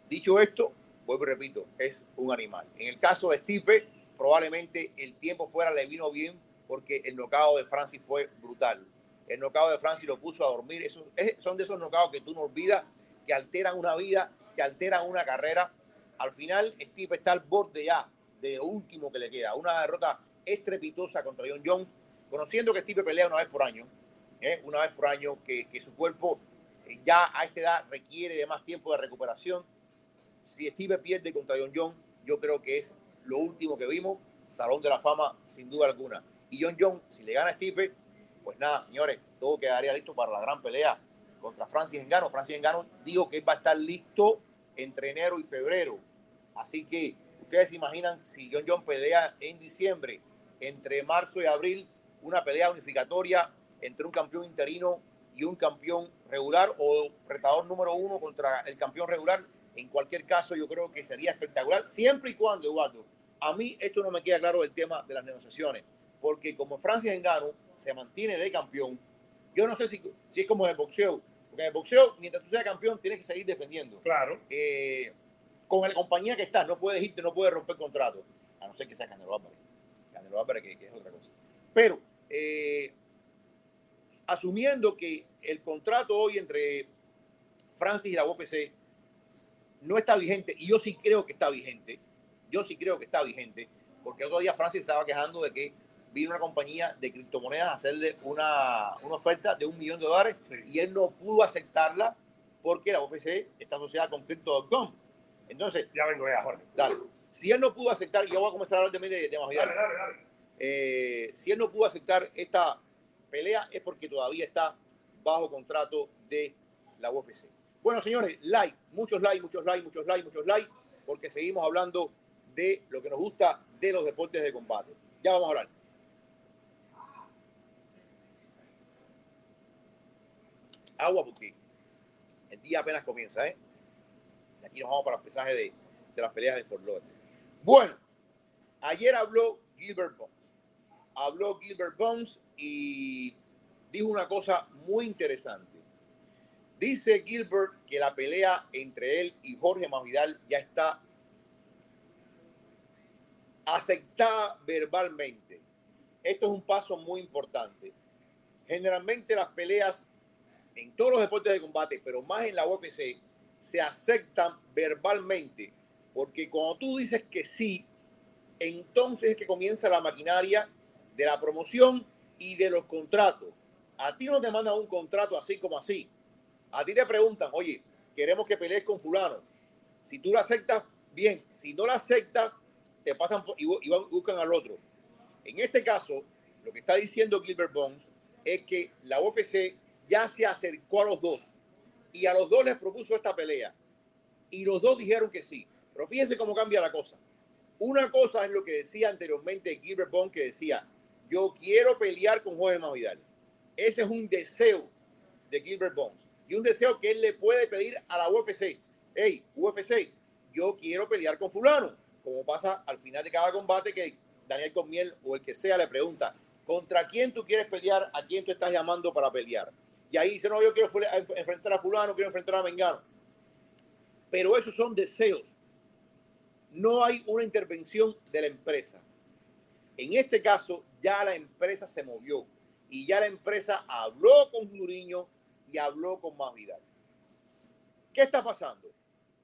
Dicho esto, vuelvo y repito, es un animal. En el caso de Stipe, probablemente el tiempo fuera le vino bien porque el nocao de Francis fue brutal. El nocao de Francis lo puso a dormir. Esos, son de esos nocaos que tú no olvidas, que alteran una vida, que alteran una carrera. Al final, Stipe está al borde ya de lo último que le queda. Una derrota estrepitosa contra John Jones, conociendo que Steve pelea una vez por año, ¿eh? una vez por año, que, que su cuerpo eh, ya a esta edad requiere de más tiempo de recuperación. Si Steve pierde contra John Jones, yo creo que es lo último que vimos, Salón de la Fama sin duda alguna. Y John Jones, si le gana a Steve, pues nada, señores, todo quedaría listo para la gran pelea contra Francis Engano. Francis Engano digo que va a estar listo entre enero y febrero. Así que ustedes se imaginan si John John pelea en diciembre, entre marzo y abril, una pelea unificatoria entre un campeón interino y un campeón regular o retador número uno contra el campeón regular. En cualquier caso, yo creo que sería espectacular, siempre y cuando, Eduardo, a mí esto no me queda claro el tema de las negociaciones, porque como Francis Engano se mantiene de campeón, yo no sé si, si es como en el boxeo, porque en el boxeo, mientras tú seas campeón, tienes que seguir defendiendo. Claro. Eh, con la compañía que estás, no puedes irte, no puedes romper contrato, a no ser que sea Canelo Álvarez. Canelo Álvarez, que, es otra cosa. Pero, eh, asumiendo que el contrato hoy entre Francis y la UFC no está vigente, y yo sí creo que está vigente, yo sí creo que está vigente, porque el otro día Francis estaba quejando de que vino una compañía de criptomonedas a hacerle una, una oferta de un millón de dólares y él no pudo aceptarla porque la UFC está asociada con Crypto.com. Entonces, ya vengo ya, Jorge. Dale. Si él no pudo aceptar, y yo voy a comenzar a hablar de, de, de dale, dale, dale. Eh, si él no pudo aceptar esta pelea es porque todavía está bajo contrato de la UFC. Bueno, señores, like, muchos likes, muchos likes, muchos likes, muchos likes, porque seguimos hablando de lo que nos gusta de los deportes de combate. Ya vamos a hablar. Agua porque el día apenas comienza, ¿eh? Aquí nos vamos para el pesaje de, de las peleas de Fort Bueno, ayer habló Gilbert Bones. habló Gilbert Bones y dijo una cosa muy interesante. Dice Gilbert que la pelea entre él y Jorge Masvidal ya está aceptada verbalmente. Esto es un paso muy importante. Generalmente las peleas en todos los deportes de combate, pero más en la UFC, se aceptan verbalmente, porque cuando tú dices que sí, entonces es que comienza la maquinaria de la promoción y de los contratos. A ti no te mandan un contrato así como así. A ti te preguntan, oye, queremos que pelees con fulano. Si tú lo aceptas, bien. Si no lo aceptas, te pasan y, buscan al otro. En este caso, lo que está diciendo Gilbert Bones es que la UFC ya se acercó a los dos y a los dos les propuso esta pelea y los dos dijeron que sí. Pero fíjense cómo cambia la cosa. Una cosa es lo que decía anteriormente Gilbert Bones, que decía, yo quiero pelear con Jorge Masvidal. Ese es un deseo de Gilbert Bones y un deseo que él le puede pedir a la UFC. Hey, UFC, yo quiero pelear con fulano. Como pasa al final de cada combate que Daniel Comiel o el que sea le pregunta, ¿contra quién tú quieres pelear? ¿A quién tú estás llamando para pelear? Y ahí dice, no, yo quiero enfrentar a fulano, quiero enfrentar a Mengano. Pero esos son deseos. No hay una intervención de la empresa. En este caso, ya la empresa se movió y ya la empresa habló con Duriño y habló con Masvidal. ¿Qué está pasando?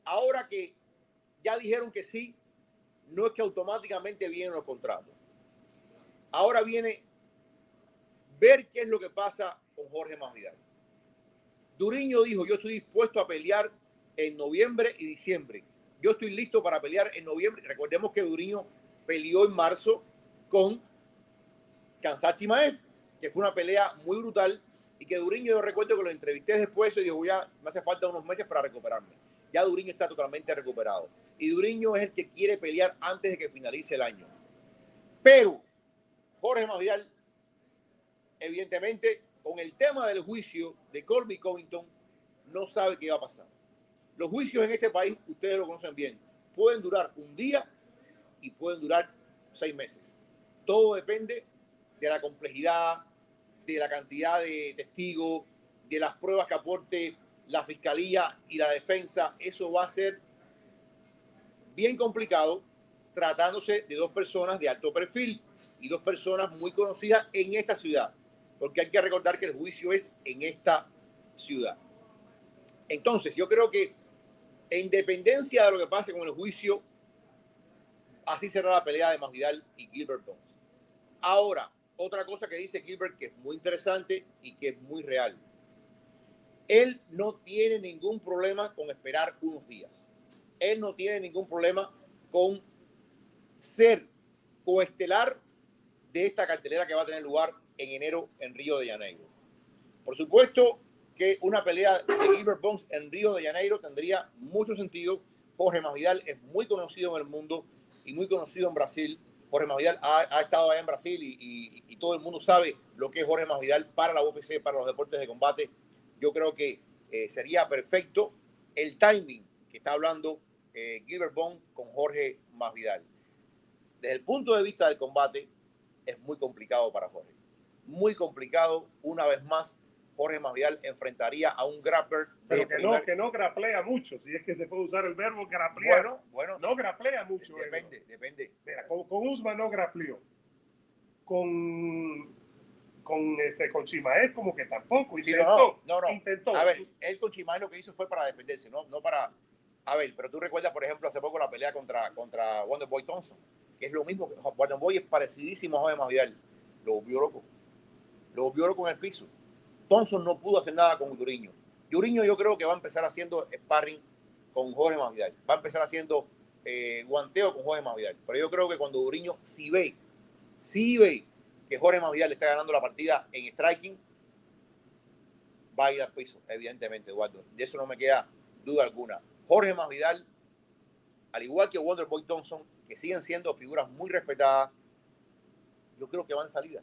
Ahora que ya dijeron que sí, no es que automáticamente vienen los contratos. Ahora viene ver qué es lo que pasa con Jorge Masvidal. Duriño dijo, yo estoy dispuesto a pelear en noviembre y diciembre. Yo estoy listo para pelear en noviembre. Recordemos que Duriño peleó en marzo con Kansachi Maez, que fue una pelea muy brutal y que Duriño yo recuerdo que lo entrevisté después y dijo, ya me hace falta unos meses para recuperarme. Ya Duriño está totalmente recuperado. Y Duriño es el que quiere pelear antes de que finalice el año. Pero Jorge Masvidal, evidentemente, con el tema del juicio de Colby Covington, no sabe qué va a pasar. Los juicios en este país, ustedes lo conocen bien, pueden durar un día y pueden durar seis meses. Todo depende de la complejidad, de la cantidad de testigos, de las pruebas que aporte la fiscalía y la defensa. Eso va a ser bien complicado tratándose de dos personas de alto perfil y dos personas muy conocidas en esta ciudad porque hay que recordar que el juicio es en esta ciudad. Entonces, yo creo que en dependencia de lo que pase con el juicio, así será la pelea de Masvidal y Gilbert Bones. Ahora, otra cosa que dice Gilbert que es muy interesante y que es muy real. Él no tiene ningún problema con esperar unos días. Él no tiene ningún problema con ser coestelar de esta cartelera que va a tener lugar en enero en Río de Janeiro. Por supuesto que una pelea de Gilbert Bones en Río de Janeiro tendría mucho sentido. Jorge Masvidal es muy conocido en el mundo y muy conocido en Brasil. Jorge Masvidal ha, estado allá en Brasil y, todo el mundo sabe lo que es Jorge Masvidal para la UFC, para los deportes de combate. Yo creo que eh, sería perfecto el timing que está hablando eh, Gilbert Bones con Jorge Masvidal. Desde el punto de vista del combate, es muy complicado para Jorge muy complicado. Una vez más, Jorge Masvidal enfrentaría a un grappler. Pero que, no, que no graplea mucho, si es que se puede usar el verbo graplear. Bueno, bueno. No graplea mucho. Depende, depende. Mira, con, con Usman no grapleó. Con, con, este, con como que tampoco. Intentó, no, no, intentó. A ver, él con Chimaez lo que hizo fue para defenderse, no, no para... A ver, pero tú recuerdas, por ejemplo, hace poco la pelea contra, contra Wonderboy Thompson, que es lo mismo. que Wonderboy es parecidísimo a Jorge Masvidal. Lo vio loco lo vio con el piso. Thompson no pudo hacer nada con Duriño. Duriño yo creo que va a empezar haciendo sparring con Jorge Masvidal. Va a empezar haciendo eh, guanteo con Jorge Masvidal. Pero yo creo que cuando Duriño si ve, si ve que Jorge Masvidal le está ganando la partida en striking, va a ir al piso, evidentemente, Eduardo. De eso no me queda duda alguna. Jorge Masvidal, al igual que Wonderboy Thompson, que siguen siendo figuras muy respetadas, yo creo que van salida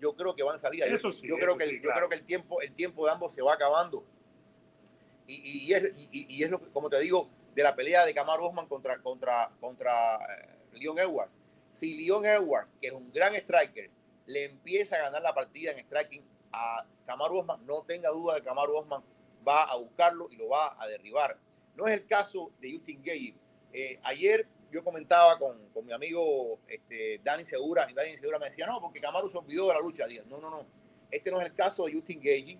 yo creo que van a salir. yo, creo que, yo creo que el tiempo, el tiempo de ambos se va acabando. Y, y, es, y, es, lo que, como te digo, de la pelea de Camaro Osman contra, contra, contra eh, Leon Edwards. Si Leon Edwards, que es un gran striker, le empieza a ganar la partida en striking a Kamaru Osman, no tenga duda de que Kamaru Osman va a buscarlo y lo va a derribar. No es el caso de Justin Gage. Eh, ayer yo comentaba con, con mi amigo este, Dani Segura, y Dani Segura me decía, no, porque Kamaru se olvidó de la lucha. no, no, no. Este no es el caso de Justin Gage,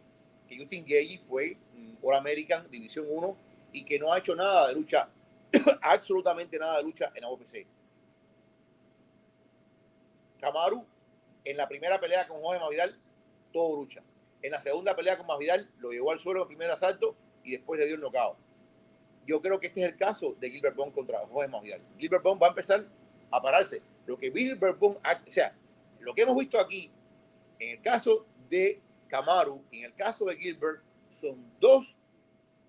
que Justin Gage fue All American División 1 y que no ha hecho nada de lucha, absolutamente nada de lucha en la UFC. Kamaru, en la primera pelea con Jorge Mavidal, todo lucha. En la segunda pelea con Mavidal, lo llevó al suelo en el primer asalto y después le dio el knockout. Yo creo que este es el caso de Gilbert Bond contra Jorge Mavidal. Gilbert Bond va a empezar a pararse. Lo que Gilbert Bond, o sea, lo que hemos visto aquí, en el caso de Kamaru y en el caso de Gilbert, son dos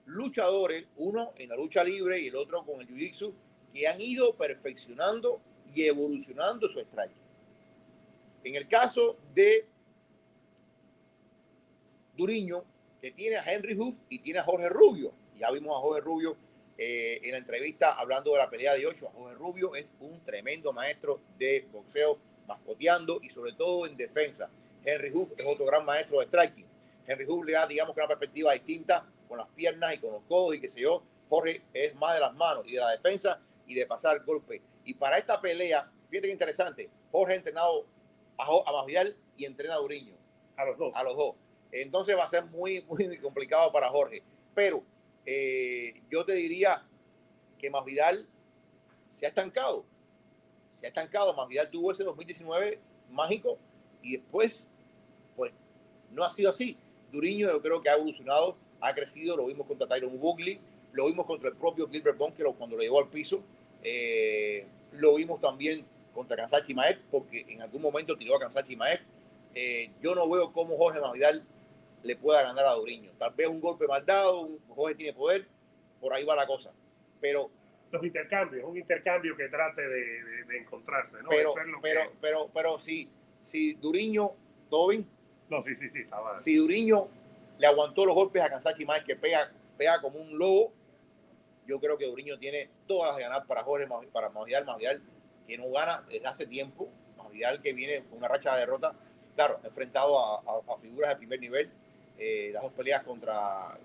luchadores, uno en la lucha libre y el otro con el jiu-jitsu, que han ido perfeccionando y evolucionando su strike. En el caso de Duriño, que tiene a Henry Huff y tiene a Jorge Rubio. Ya vimos a Jorge Rubio eh, en la entrevista hablando de la pelea de ocho. Jorge Rubio es un tremendo maestro de boxeo, mascoteando y sobre todo en defensa. Henry Huff es otro gran maestro de striking. Henry Huff le da, digamos, una perspectiva distinta con las piernas y con los codos y qué sé yo. Jorge es más de las manos y de la defensa y de pasar golpe. Y para esta pelea, fíjate que interesante, Jorge ha entrenado a, a Masvidal y entrena a Duriño. A los dos. A los dos. Entonces va a ser muy, muy complicado para Jorge. Pero eh, yo te diría que Masvidal se ha estancado. Se ha estancado. Masvidal tuvo ese 2019 mágico y después, pues, no ha sido así. Duriño yo creo que ha evolucionado, ha crecido, lo vimos contra Tyron Bugley, lo vimos contra el propio Gilbert Bond, que cuando lo llevó al piso, eh, lo vimos también contra Kansachi Maef, porque en algún momento tiró a Kansachi Maef. Eh, yo no veo cómo Jorge Masvidal le pueda ganar a Duriño. Tal vez un golpe mal dado, un Jorge tiene poder, por ahí va la cosa. Pero los intercambios, un intercambio que trate de, de, encontrarse, ¿no? Pero, pero, pero, pero, si, si Duriño, Tobin. No, sí, sí, sí, estaba. Si Duriño le aguantó los golpes a Kansachi más que pega, pega como un lobo, yo creo que Duriño tiene todas las de ganar para Jorge, para Masvidal, Masvidal, que no gana desde hace tiempo, Masvidal que viene con una racha de derrota, claro, enfrentado a, a figuras de primer nivel, eh, las dos peleas contra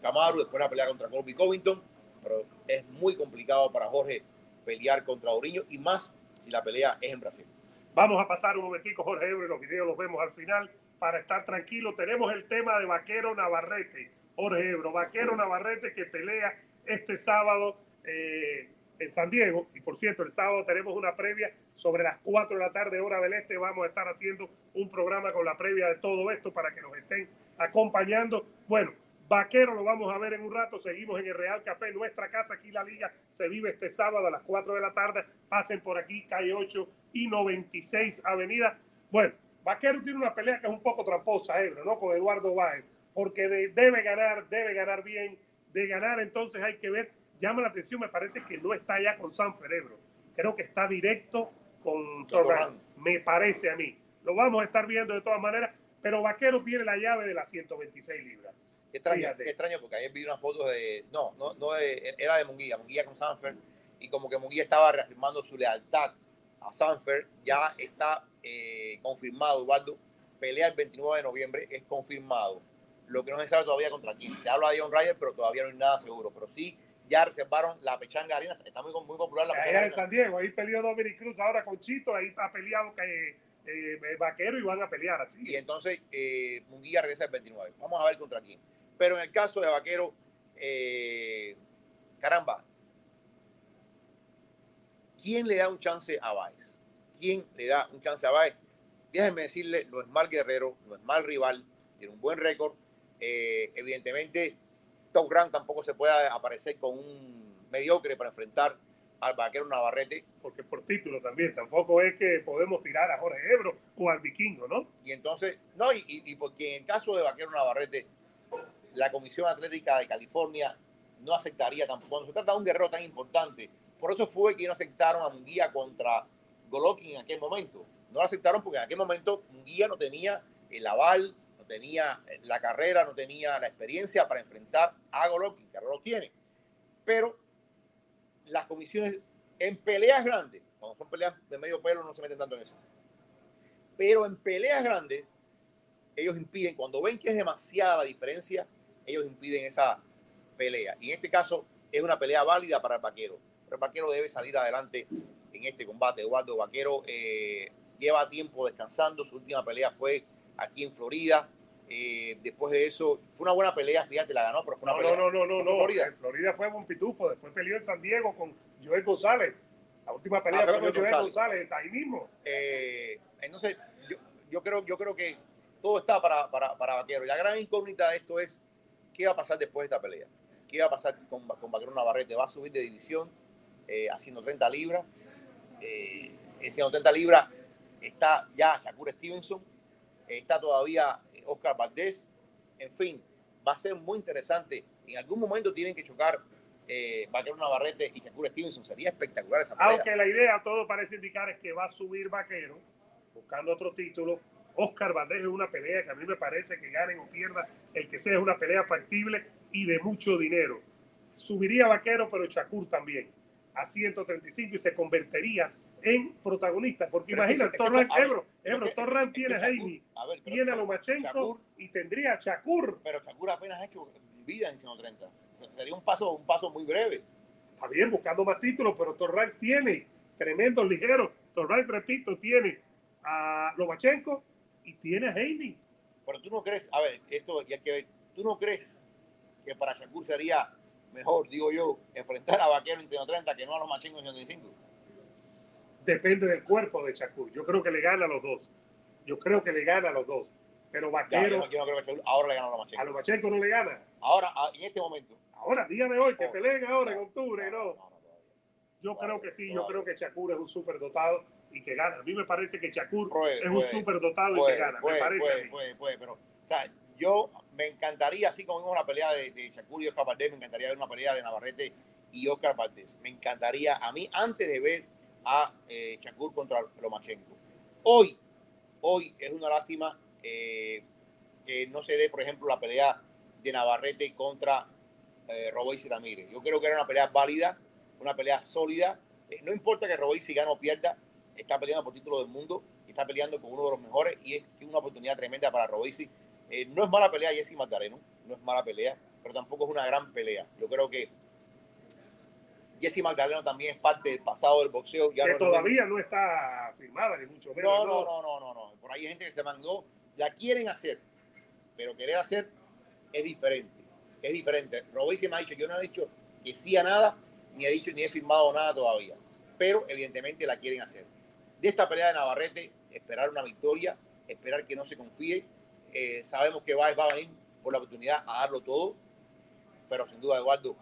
Camaro, después la pelea contra Colby Covington, pero es muy complicado para Jorge pelear contra Oriño y más si la pelea es en Brasil. Vamos a pasar un momentico, Jorge Ebre, los videos los vemos al final para estar tranquilos. Tenemos el tema de Vaquero Navarrete, Jorge Ebro, Vaquero Navarrete que pelea este sábado. Eh, en San Diego. Y por cierto, el sábado tenemos una previa sobre las 4 de la tarde, hora del este. Vamos a estar haciendo un programa con la previa de todo esto para que nos estén acompañando. Bueno, Vaquero lo vamos a ver en un rato. Seguimos en el Real Café, nuestra casa. Aquí la liga se vive este sábado a las 4 de la tarde. Pasen por aquí, calle 8 y 96 Avenida. Bueno, Vaquero tiene una pelea que es un poco tramposa, Ebro, ¿no? Con Eduardo Báez, porque debe ganar, debe ganar bien. De ganar, entonces hay que ver llama la atención, me parece que no está ya con San Cerebro. Creo que está directo con Torran, me parece a mí. Lo vamos a estar viendo de todas maneras, pero Vaquero tiene la llave de las 126 libras. Qué extraño, qué extraño, porque ayer vi una foto de. No, no, no era de Munguía, Munguía con Sanfer, y como que Munguía estaba reafirmando su lealtad a Sanfer. Ya está eh, confirmado, Eduardo. Pelea el 29 de noviembre, es confirmado. Lo que no se sabe todavía contra quién. Se habla de John Ryder, pero todavía no hay nada seguro. Pero sí ya reservaron la pechanga arena, está muy, muy popular la pechanga. Allá en San Diego, ahí peleó Dominic Cruz ahora con Chito, ahí ha peleado que, eh, eh, Vaquero y van a pelear así. Y entonces eh, Munguía regresa el 29. Vamos a ver contra quién. Pero en el caso de Vaquero, eh, caramba, ¿quién le da un chance a Baez? ¿Quién le da un chance a Baez? Déjenme decirle, no es mal guerrero, no es mal rival, tiene un buen récord. evidentemente, Top tampoco se puede aparecer con un mediocre para enfrentar al vaquero Navarrete. Porque por título también, tampoco es que podemos tirar a Jorge Ebro o al vikingo, ¿no? Y entonces, no, y, y porque en el caso de vaquero Navarrete, la Comisión Atlética de California no aceptaría tampoco. Cuando se trata de un guerrero tan importante, por eso fue que no aceptaron a Munguía contra Golovkin en aquel momento. No lo aceptaron porque en aquel momento Munguía no tenía el aval tenía la carrera, no tenía la experiencia para enfrentar a Golovkin, que ahora lo tiene. Pero las comisiones en peleas grandes, Cuando son peleas de medio pelo no se meten tanto en eso. Pero en peleas grandes, ellos impiden, cuando ven que es demasiada la diferencia, ellos impiden esa pelea. Y en este caso es una pelea válida para el vaquero. Pero el vaquero debe salir adelante en este combate. Eduardo Vaquero eh, lleva tiempo descansando. Su última pelea fue aquí en Florida. Eh, después de eso, fue una buena pelea, fíjate, la ganó, pero fue una No, pelea. no, no, no, no. Florida. En Florida fue un pitufo. Después peleó en San Diego con Joel González. La última pelea Ah, fue con Joel González. González, ahí mismo. Eh, entonces, yo, yo, creo, yo creo que todo está para, para, para Vaquero. La gran incógnita de esto es qué va a pasar después de esta pelea. ¿Qué va a pasar con, con Vaquero Navarrete? ¿Va a subir de división eh, a 130 libras? Eh, en 130 libras está ya Shakur Stevenson, está todavía eh, Oscar Valdés. En fin, va a ser muy interesante. En algún momento tienen que chocar eh, Vaquero Navarrete y Shakur Stevenson. Sería espectacular esa pelea. Aunque la idea, todo parece indicar, es que va a subir Vaquero, buscando otro título. Oscar Valdés es una pelea que a mí me parece que ganen o pierda el que sea, es una pelea factible y de mucho dinero. Subiría Vaquero, pero Shakur también, a 135 y se convertiría en protagonista. Porque Pero imagínate, es que Torran, a Ebro, Ebro, Torran tiene a Jaime, tiene a Lomachenko Shakur- y tendría a Shakur. pero Shakur apenas ha hecho vida en 130. Sería un paso, un paso muy breve. Está bien, buscando más títulos, pero Torran tiene tremendos ligeros. Torran, repito, tiene a Lomachenko y tiene a Heidi. Pero tú no crees, a ver, esto ya que ver, tú no crees que para Shakur sería mejor, digo yo, enfrentar a Vaquero en 130 que no a los machingos en 125. Depende del cuerpo de Shakur. Yo creo que le gana a los dos. Yo creo que le gana a los dos. Pero Ya, yo, Vaquero, no, yo no creo que Shakur ahora le gana a los a. Lomachenko no le gana. Ahora, a- en este momento. Ahora, dígame hoy, que Oh. peleen ahora en octubre, no. no. Yo creo que sí, yo creo que Shakur es un superdotado y que gana. A mí me parece que Shakur Puede, es un superdotado y que gana. puede, me parece a puede, mí. puede, puede, pero, o sea, yo me encantaría, así como vimos la pelea de, de Shakur y Oscar Valdés, me encantaría ver una pelea de Navarrete y Oscar Valdés. Me encantaría, a mí, antes de ver a eh, Shakur contra Lomachenko. Hoy, hoy es una lástima eh, que no se dé, por ejemplo, la pelea de Navarrete contra eh, Roboy Ramírez. Yo creo que era una pelea válida, una pelea sólida. Eh, no importa que Roboy si gana o pierda, está peleando por título del mundo está peleando con uno de los mejores y es una oportunidad tremenda para Roboisi. Eh, no es mala pelea Jesse Magdaleno, no es mala pelea, pero tampoco es una gran pelea. Yo creo que Jesse Magdaleno también es parte del pasado del boxeo. Ya que no todavía no está firmada, ni mucho menos. no, no, no, no, no, no. Por ahí hay gente que se mandó, la quieren hacer, pero querer hacer es diferente. Es diferente. Robici me ha dicho, yo no he dicho que sí a nada, ni he dicho ni he firmado nada todavía. Pero evidentemente la quieren hacer. De esta pelea de Navarrete, esperar una victoria, esperar que no se confíe. Eh, sabemos que va, va a venir por la oportunidad a darlo todo, pero sin duda, Eduardo,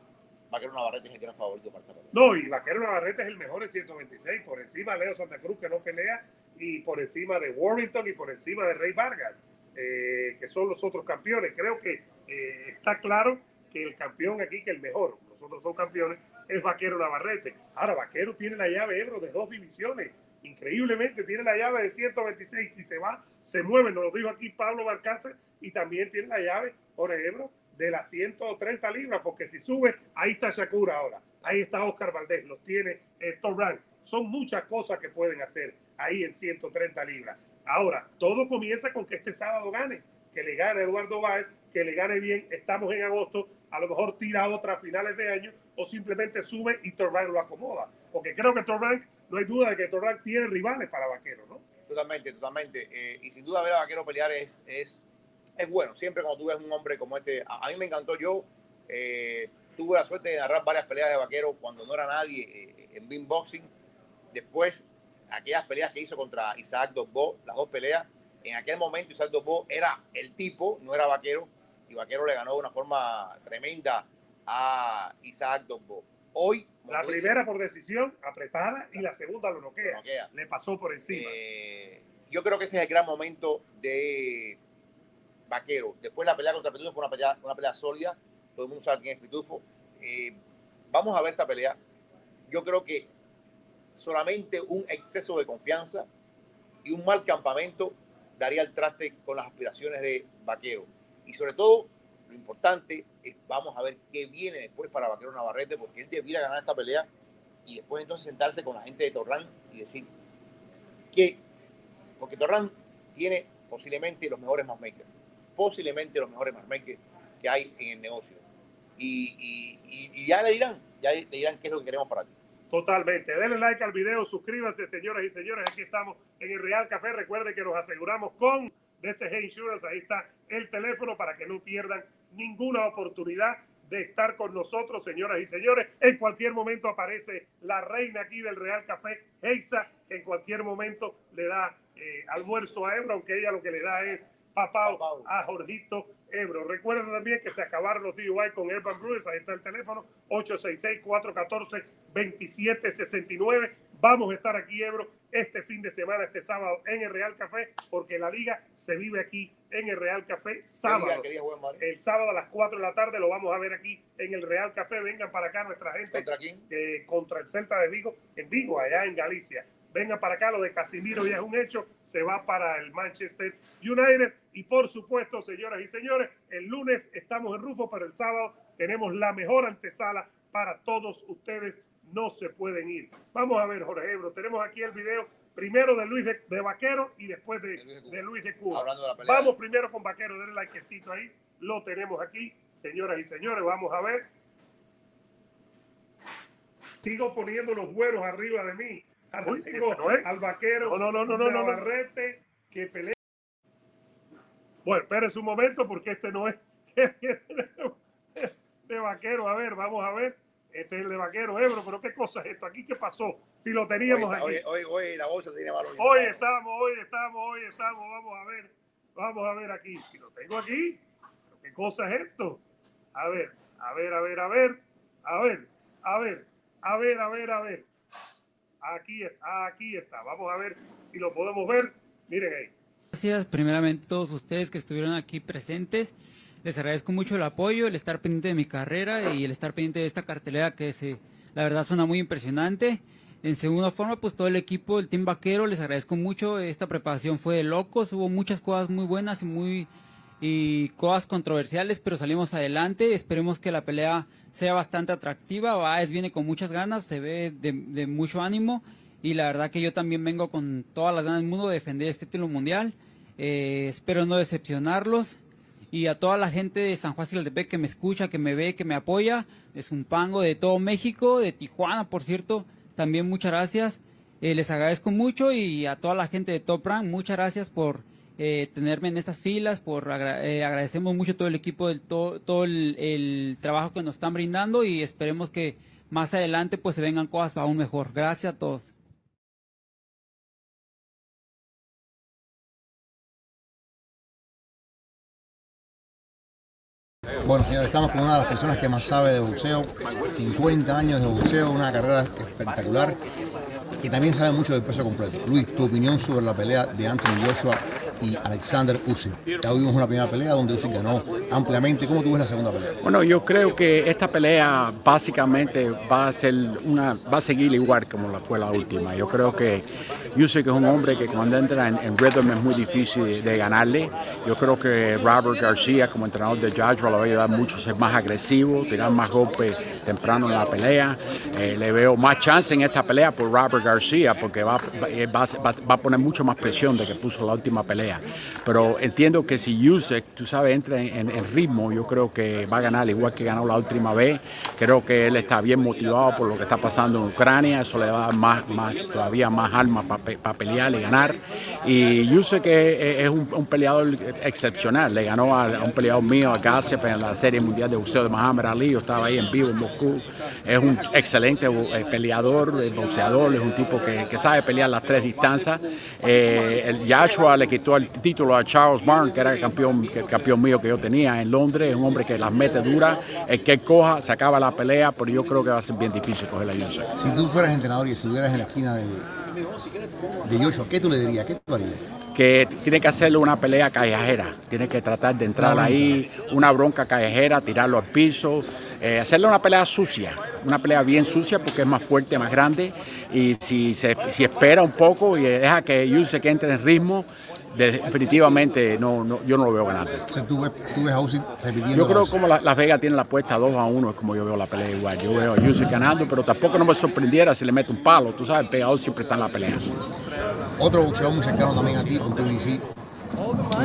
Vaquero Navarrete es el gran favorito para esta. No, y Vaquero Navarrete es el mejor en 126, por encima de Leo Santa Cruz, que no pelea, y por encima de Warrington y por encima de Rey Vargas, eh, que son los otros campeones. Creo que eh, está claro que el campeón aquí, que el mejor, los otros son campeones, es Vaquero Navarrete. Ahora, Vaquero tiene la llave Ebro de dos divisiones. Increíblemente tiene la llave de 126. Si se va, se mueve. Nos lo dijo aquí Pablo Barcácer. Y también tiene la llave, Jorge Ebro, de las 130 libras. Porque si sube, ahí está Shakur ahora. Ahí está Oscar Valdés. Los tiene eh. Son muchas cosas que pueden hacer ahí en 130 libras. Ahora, todo comienza con que este sábado gane. Que le gane Eduardo Báez, que le gane bien. Estamos en agosto. A lo mejor tira otra a finales de año o simplemente sube y Torran lo acomoda. Porque creo que Torran, no hay duda de que Torran tiene rivales para Vaquero, ¿no? Totalmente, totalmente. Eh, y sin duda ver a Vaquero pelear es, es bueno. Siempre cuando tú ves un hombre como este, a, a mí me encantó. Yo eh, tuve la suerte de narrar varias peleas de Vaquero cuando no era nadie eh, en Bean Boxing. Después, aquellas peleas que hizo contra Isaac Dosbo, las dos peleas, en aquel momento Isaac Dosbo era el tipo, no era Vaquero, y Vaquero le ganó de una forma tremenda a Isaac Dosbo. Hoy, La primera por decisión apretada y la segunda lo noquea. noquea. Le pasó por encima. Eh, yo creo que ese es el gran momento de Vaquero. Después la pelea contra Pitufo fue una pelea, una pelea sólida. Todo el mundo sabe quién es Pitufo. Eh, vamos a ver esta pelea. Yo creo que solamente un exceso de confianza y un mal campamento daría el traste con las aspiraciones de Vaquero. Y sobre todo, lo importante es vamos a ver qué viene después para Vaquero Navarrete, porque él debiera ganar esta pelea y después entonces sentarse con la gente de Torran y decir que, porque Torran tiene posiblemente los mejores matchmakers, posiblemente los mejores matchmakers que hay en el negocio. Y, y, ya le dirán, ya le dirán qué es lo que queremos para ti. Totalmente. Denle like al video, suscríbanse, señoras y señores. Aquí estamos en el Real Café. Recuerde que nos aseguramos con DCG Insurance. Ahí está el teléfono para que no pierdan ninguna oportunidad de estar con nosotros, señoras y señores. En cualquier momento aparece la reina aquí del Real Café, Heisa, que en cualquier momento le da eh, almuerzo a Ebro, aunque ella lo que le da es papá a Jorgito Ebro. Recuerden también que se acabaron los DUI con Urban Brewers. Ahí está el teléfono 866-414-2769. Vamos a estar aquí, Ebro, este fin de semana, este sábado, en el Real Café, porque la liga se vive aquí en el Real Café sábado. el sábado a las 4 de la tarde lo vamos a ver aquí en el Real Café. Vengan para acá nuestra gente. ¿Contra quién? Eh, contra el Celta de Vigo, en Vigo, allá en Galicia. Vengan para acá, lo de Casimiro ya es un hecho, se va para el Manchester United. Y por supuesto, señoras y señores, el lunes estamos en Rufo, pero el sábado tenemos la mejor antesala para todos ustedes. No se pueden ir. Vamos a ver, Jorge Ebro, tenemos aquí el video primero de Luis de, Vaquero y después de, de, Luis de Cuba. Vamos primero con Vaquero, denle likecito ahí. Lo tenemos aquí, señoras y señores. Vamos a ver. Sigo poniendo los güeros arriba de mí. Al vaquero no, no, no, no, no, que pelea. Bueno, espérense un momento porque este no es de vaquero. A ver, vamos a ver. Este es el de vaquero Ebro, pero qué cosa es esto aquí, qué pasó. Si lo teníamos hoy, aquí. Hoy, hoy, la bolsa tiene valor. Hoy estamos, hoy estamos, hoy estamos. Vamos a ver, vamos a ver aquí. Si lo tengo aquí, ¿qué cosa es esto? A ver, a ver, a ver, a ver, a ver, a ver, a ver, a ver, a ver. Aquí, aquí está. Vamos a ver si lo podemos ver. Miren ahí. Gracias primeramente a todos ustedes que estuvieron aquí presentes. Les agradezco mucho el apoyo, el estar pendiente de mi carrera y el estar pendiente de esta cartelera que se, la verdad suena muy impresionante. En segunda forma, pues todo el equipo, el team vaquero, les agradezco mucho. Esta preparación fue de locos, hubo muchas cosas muy buenas y muy y cosas controversiales, pero salimos adelante. Esperemos que la pelea sea bastante atractiva. Baez viene con muchas ganas, se ve de, mucho ánimo y la verdad que yo también vengo con todas las ganas del mundo de defender este título mundial. Eh, espero no decepcionarlos y a toda la gente de San Juan Siltepec que me escucha, que me ve, que me apoya. Es un pango de todo México, de Tijuana, por cierto. También muchas gracias. Eh, les agradezco mucho y a toda la gente de Top Rank, muchas gracias por eh, tenerme en estas filas, por eh, agradecemos mucho todo el equipo, del, todo, todo el, trabajo que nos están brindando y esperemos que más adelante pues se vengan cosas aún mejor. Gracias a todos. Bueno, señores, estamos con una de las personas que más sabe de boxeo, 50 años de boxeo, una carrera espectacular y también sabe mucho del peso completo. Luis, tu opinión sobre la pelea de Anthony Joshua y Alexander Usyk. Ya vimos una primera pelea donde Usyk ganó ampliamente. ¿Cómo tú ves la segunda pelea? Bueno, yo creo que esta pelea básicamente va a ser una, va a seguir igual como la fue la última. Yo creo que Usyk es un hombre que cuando entra en, rhythm es muy difícil de ganarle. Yo creo que Robert García como entrenador de Joshua le va a ayudar mucho a ser más agresivo, tirar más golpes temprano en la pelea. Eh, le veo más chance en esta pelea por Robert García porque va, va, va, va a poner mucho más presión de que puso la última pelea. Pero entiendo que si Yusek, tú sabes, entra en, ritmo, yo creo que va a ganar igual que ganó la última vez. Creo que él está bien motivado por lo que está pasando en Ucrania, eso le a dar más, más, todavía más armas para pelear y ganar. Y Yusek es, es un, peleador excepcional, le ganó a, un peleador mío, a Garcia, en la Serie Mundial de Boxeo de Muhammad Ali, yo estaba ahí en vivo en Moscú. Es un excelente eh, peleador, eh, boxeador, es un tipo que, sabe pelear las tres distancias. Eh, el Joshua le quitó el título a Charles Barnes, que era el campeón, el campeón mío que yo tenía en Londres. Es un hombre que las mete duras, el que coja, se acaba la pelea, pero yo creo que va a ser bien difícil coger la UFC. Si tú fueras entrenador y estuvieras en la esquina de, de Joshua, ¿qué tú le dirías? ¿Qué tú harías? Que tiene que hacerle una pelea callejera, tiene que tratar de entrar ahí, una bronca callejera, tirarlo al piso, eh, hacerle una pelea sucia, una pelea bien sucia porque es más fuerte, más grande. Y si, se, si espera un poco y deja que Yuse que entre en ritmo, definitivamente no, no, yo no lo veo ganando. O sea, tú ves, tú ves a Usyk repitiendo. Yo creo que como la- Las Vegas tiene la apuesta 2 a 1, es como yo veo la pelea igual. Yo veo a Usyk ganando, pero tampoco no me sorprendiera si le mete un palo. Tú sabes, el pegador siempre está en la pelea. Otro boxeador muy cercano también a ti, con tu BC.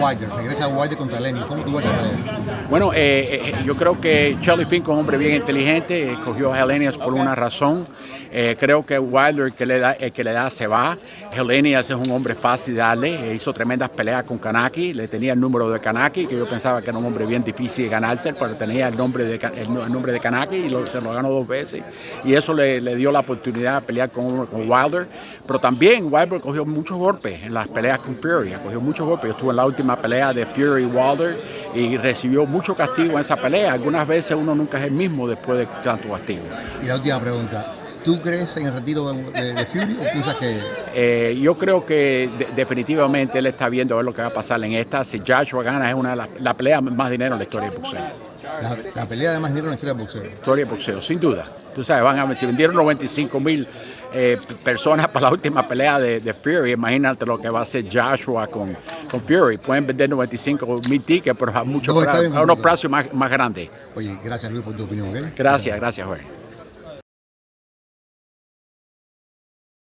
Wilder, regresa Wilder contra Lenny. ¿Cómo tú ves esa pelea? Bueno, eh, eh, yo creo que Charlie Fink es un hombre bien inteligente, eh, cogió a Helenius por una razón. Eh, creo que Wilder que le da, que le da se va. Helenius es un hombre fácil de darle, eh, hizo tremendas peleas con Kanaki, le tenía el número de Kanaki, que yo pensaba que era un hombre bien difícil de ganarse, pero tenía el nombre de, el, no- el nombre de Kanaki y se lo ganó dos veces. Y eso le, dio la oportunidad de pelear con, con Wilder. Pero también Wilder cogió muchos golpes en las peleas con Fury, cogió muchos golpes. Yo estuve en la última pelea de Fury Wilder y recibió mucho castigo en esa pelea. Algunas veces uno nunca es el mismo después de tanto castigo. Y la última pregunta. ¿Tú crees en el retiro de, de- de Fury o piensas que Eh, yo creo que de- definitivamente él está viendo a ver lo que va a pasar en esta. Si Joshua gana, es una de las la pelea más dinero en la historia del boxeo. la, la pelea de más dinero en la historia del boxeo? Historia del boxeo, sin duda. Tú sabes, van a ver, si vendieron 95 mil eh, personas para la última pelea de, de Fury, imagínate lo que va a hacer Joshua con, con Fury. Pueden vender 95 mil tickets, pero a, pra- bien a unos precios más, más grandes. Oye, gracias Luis por tu opinión. Gracias, gracias, Jorge.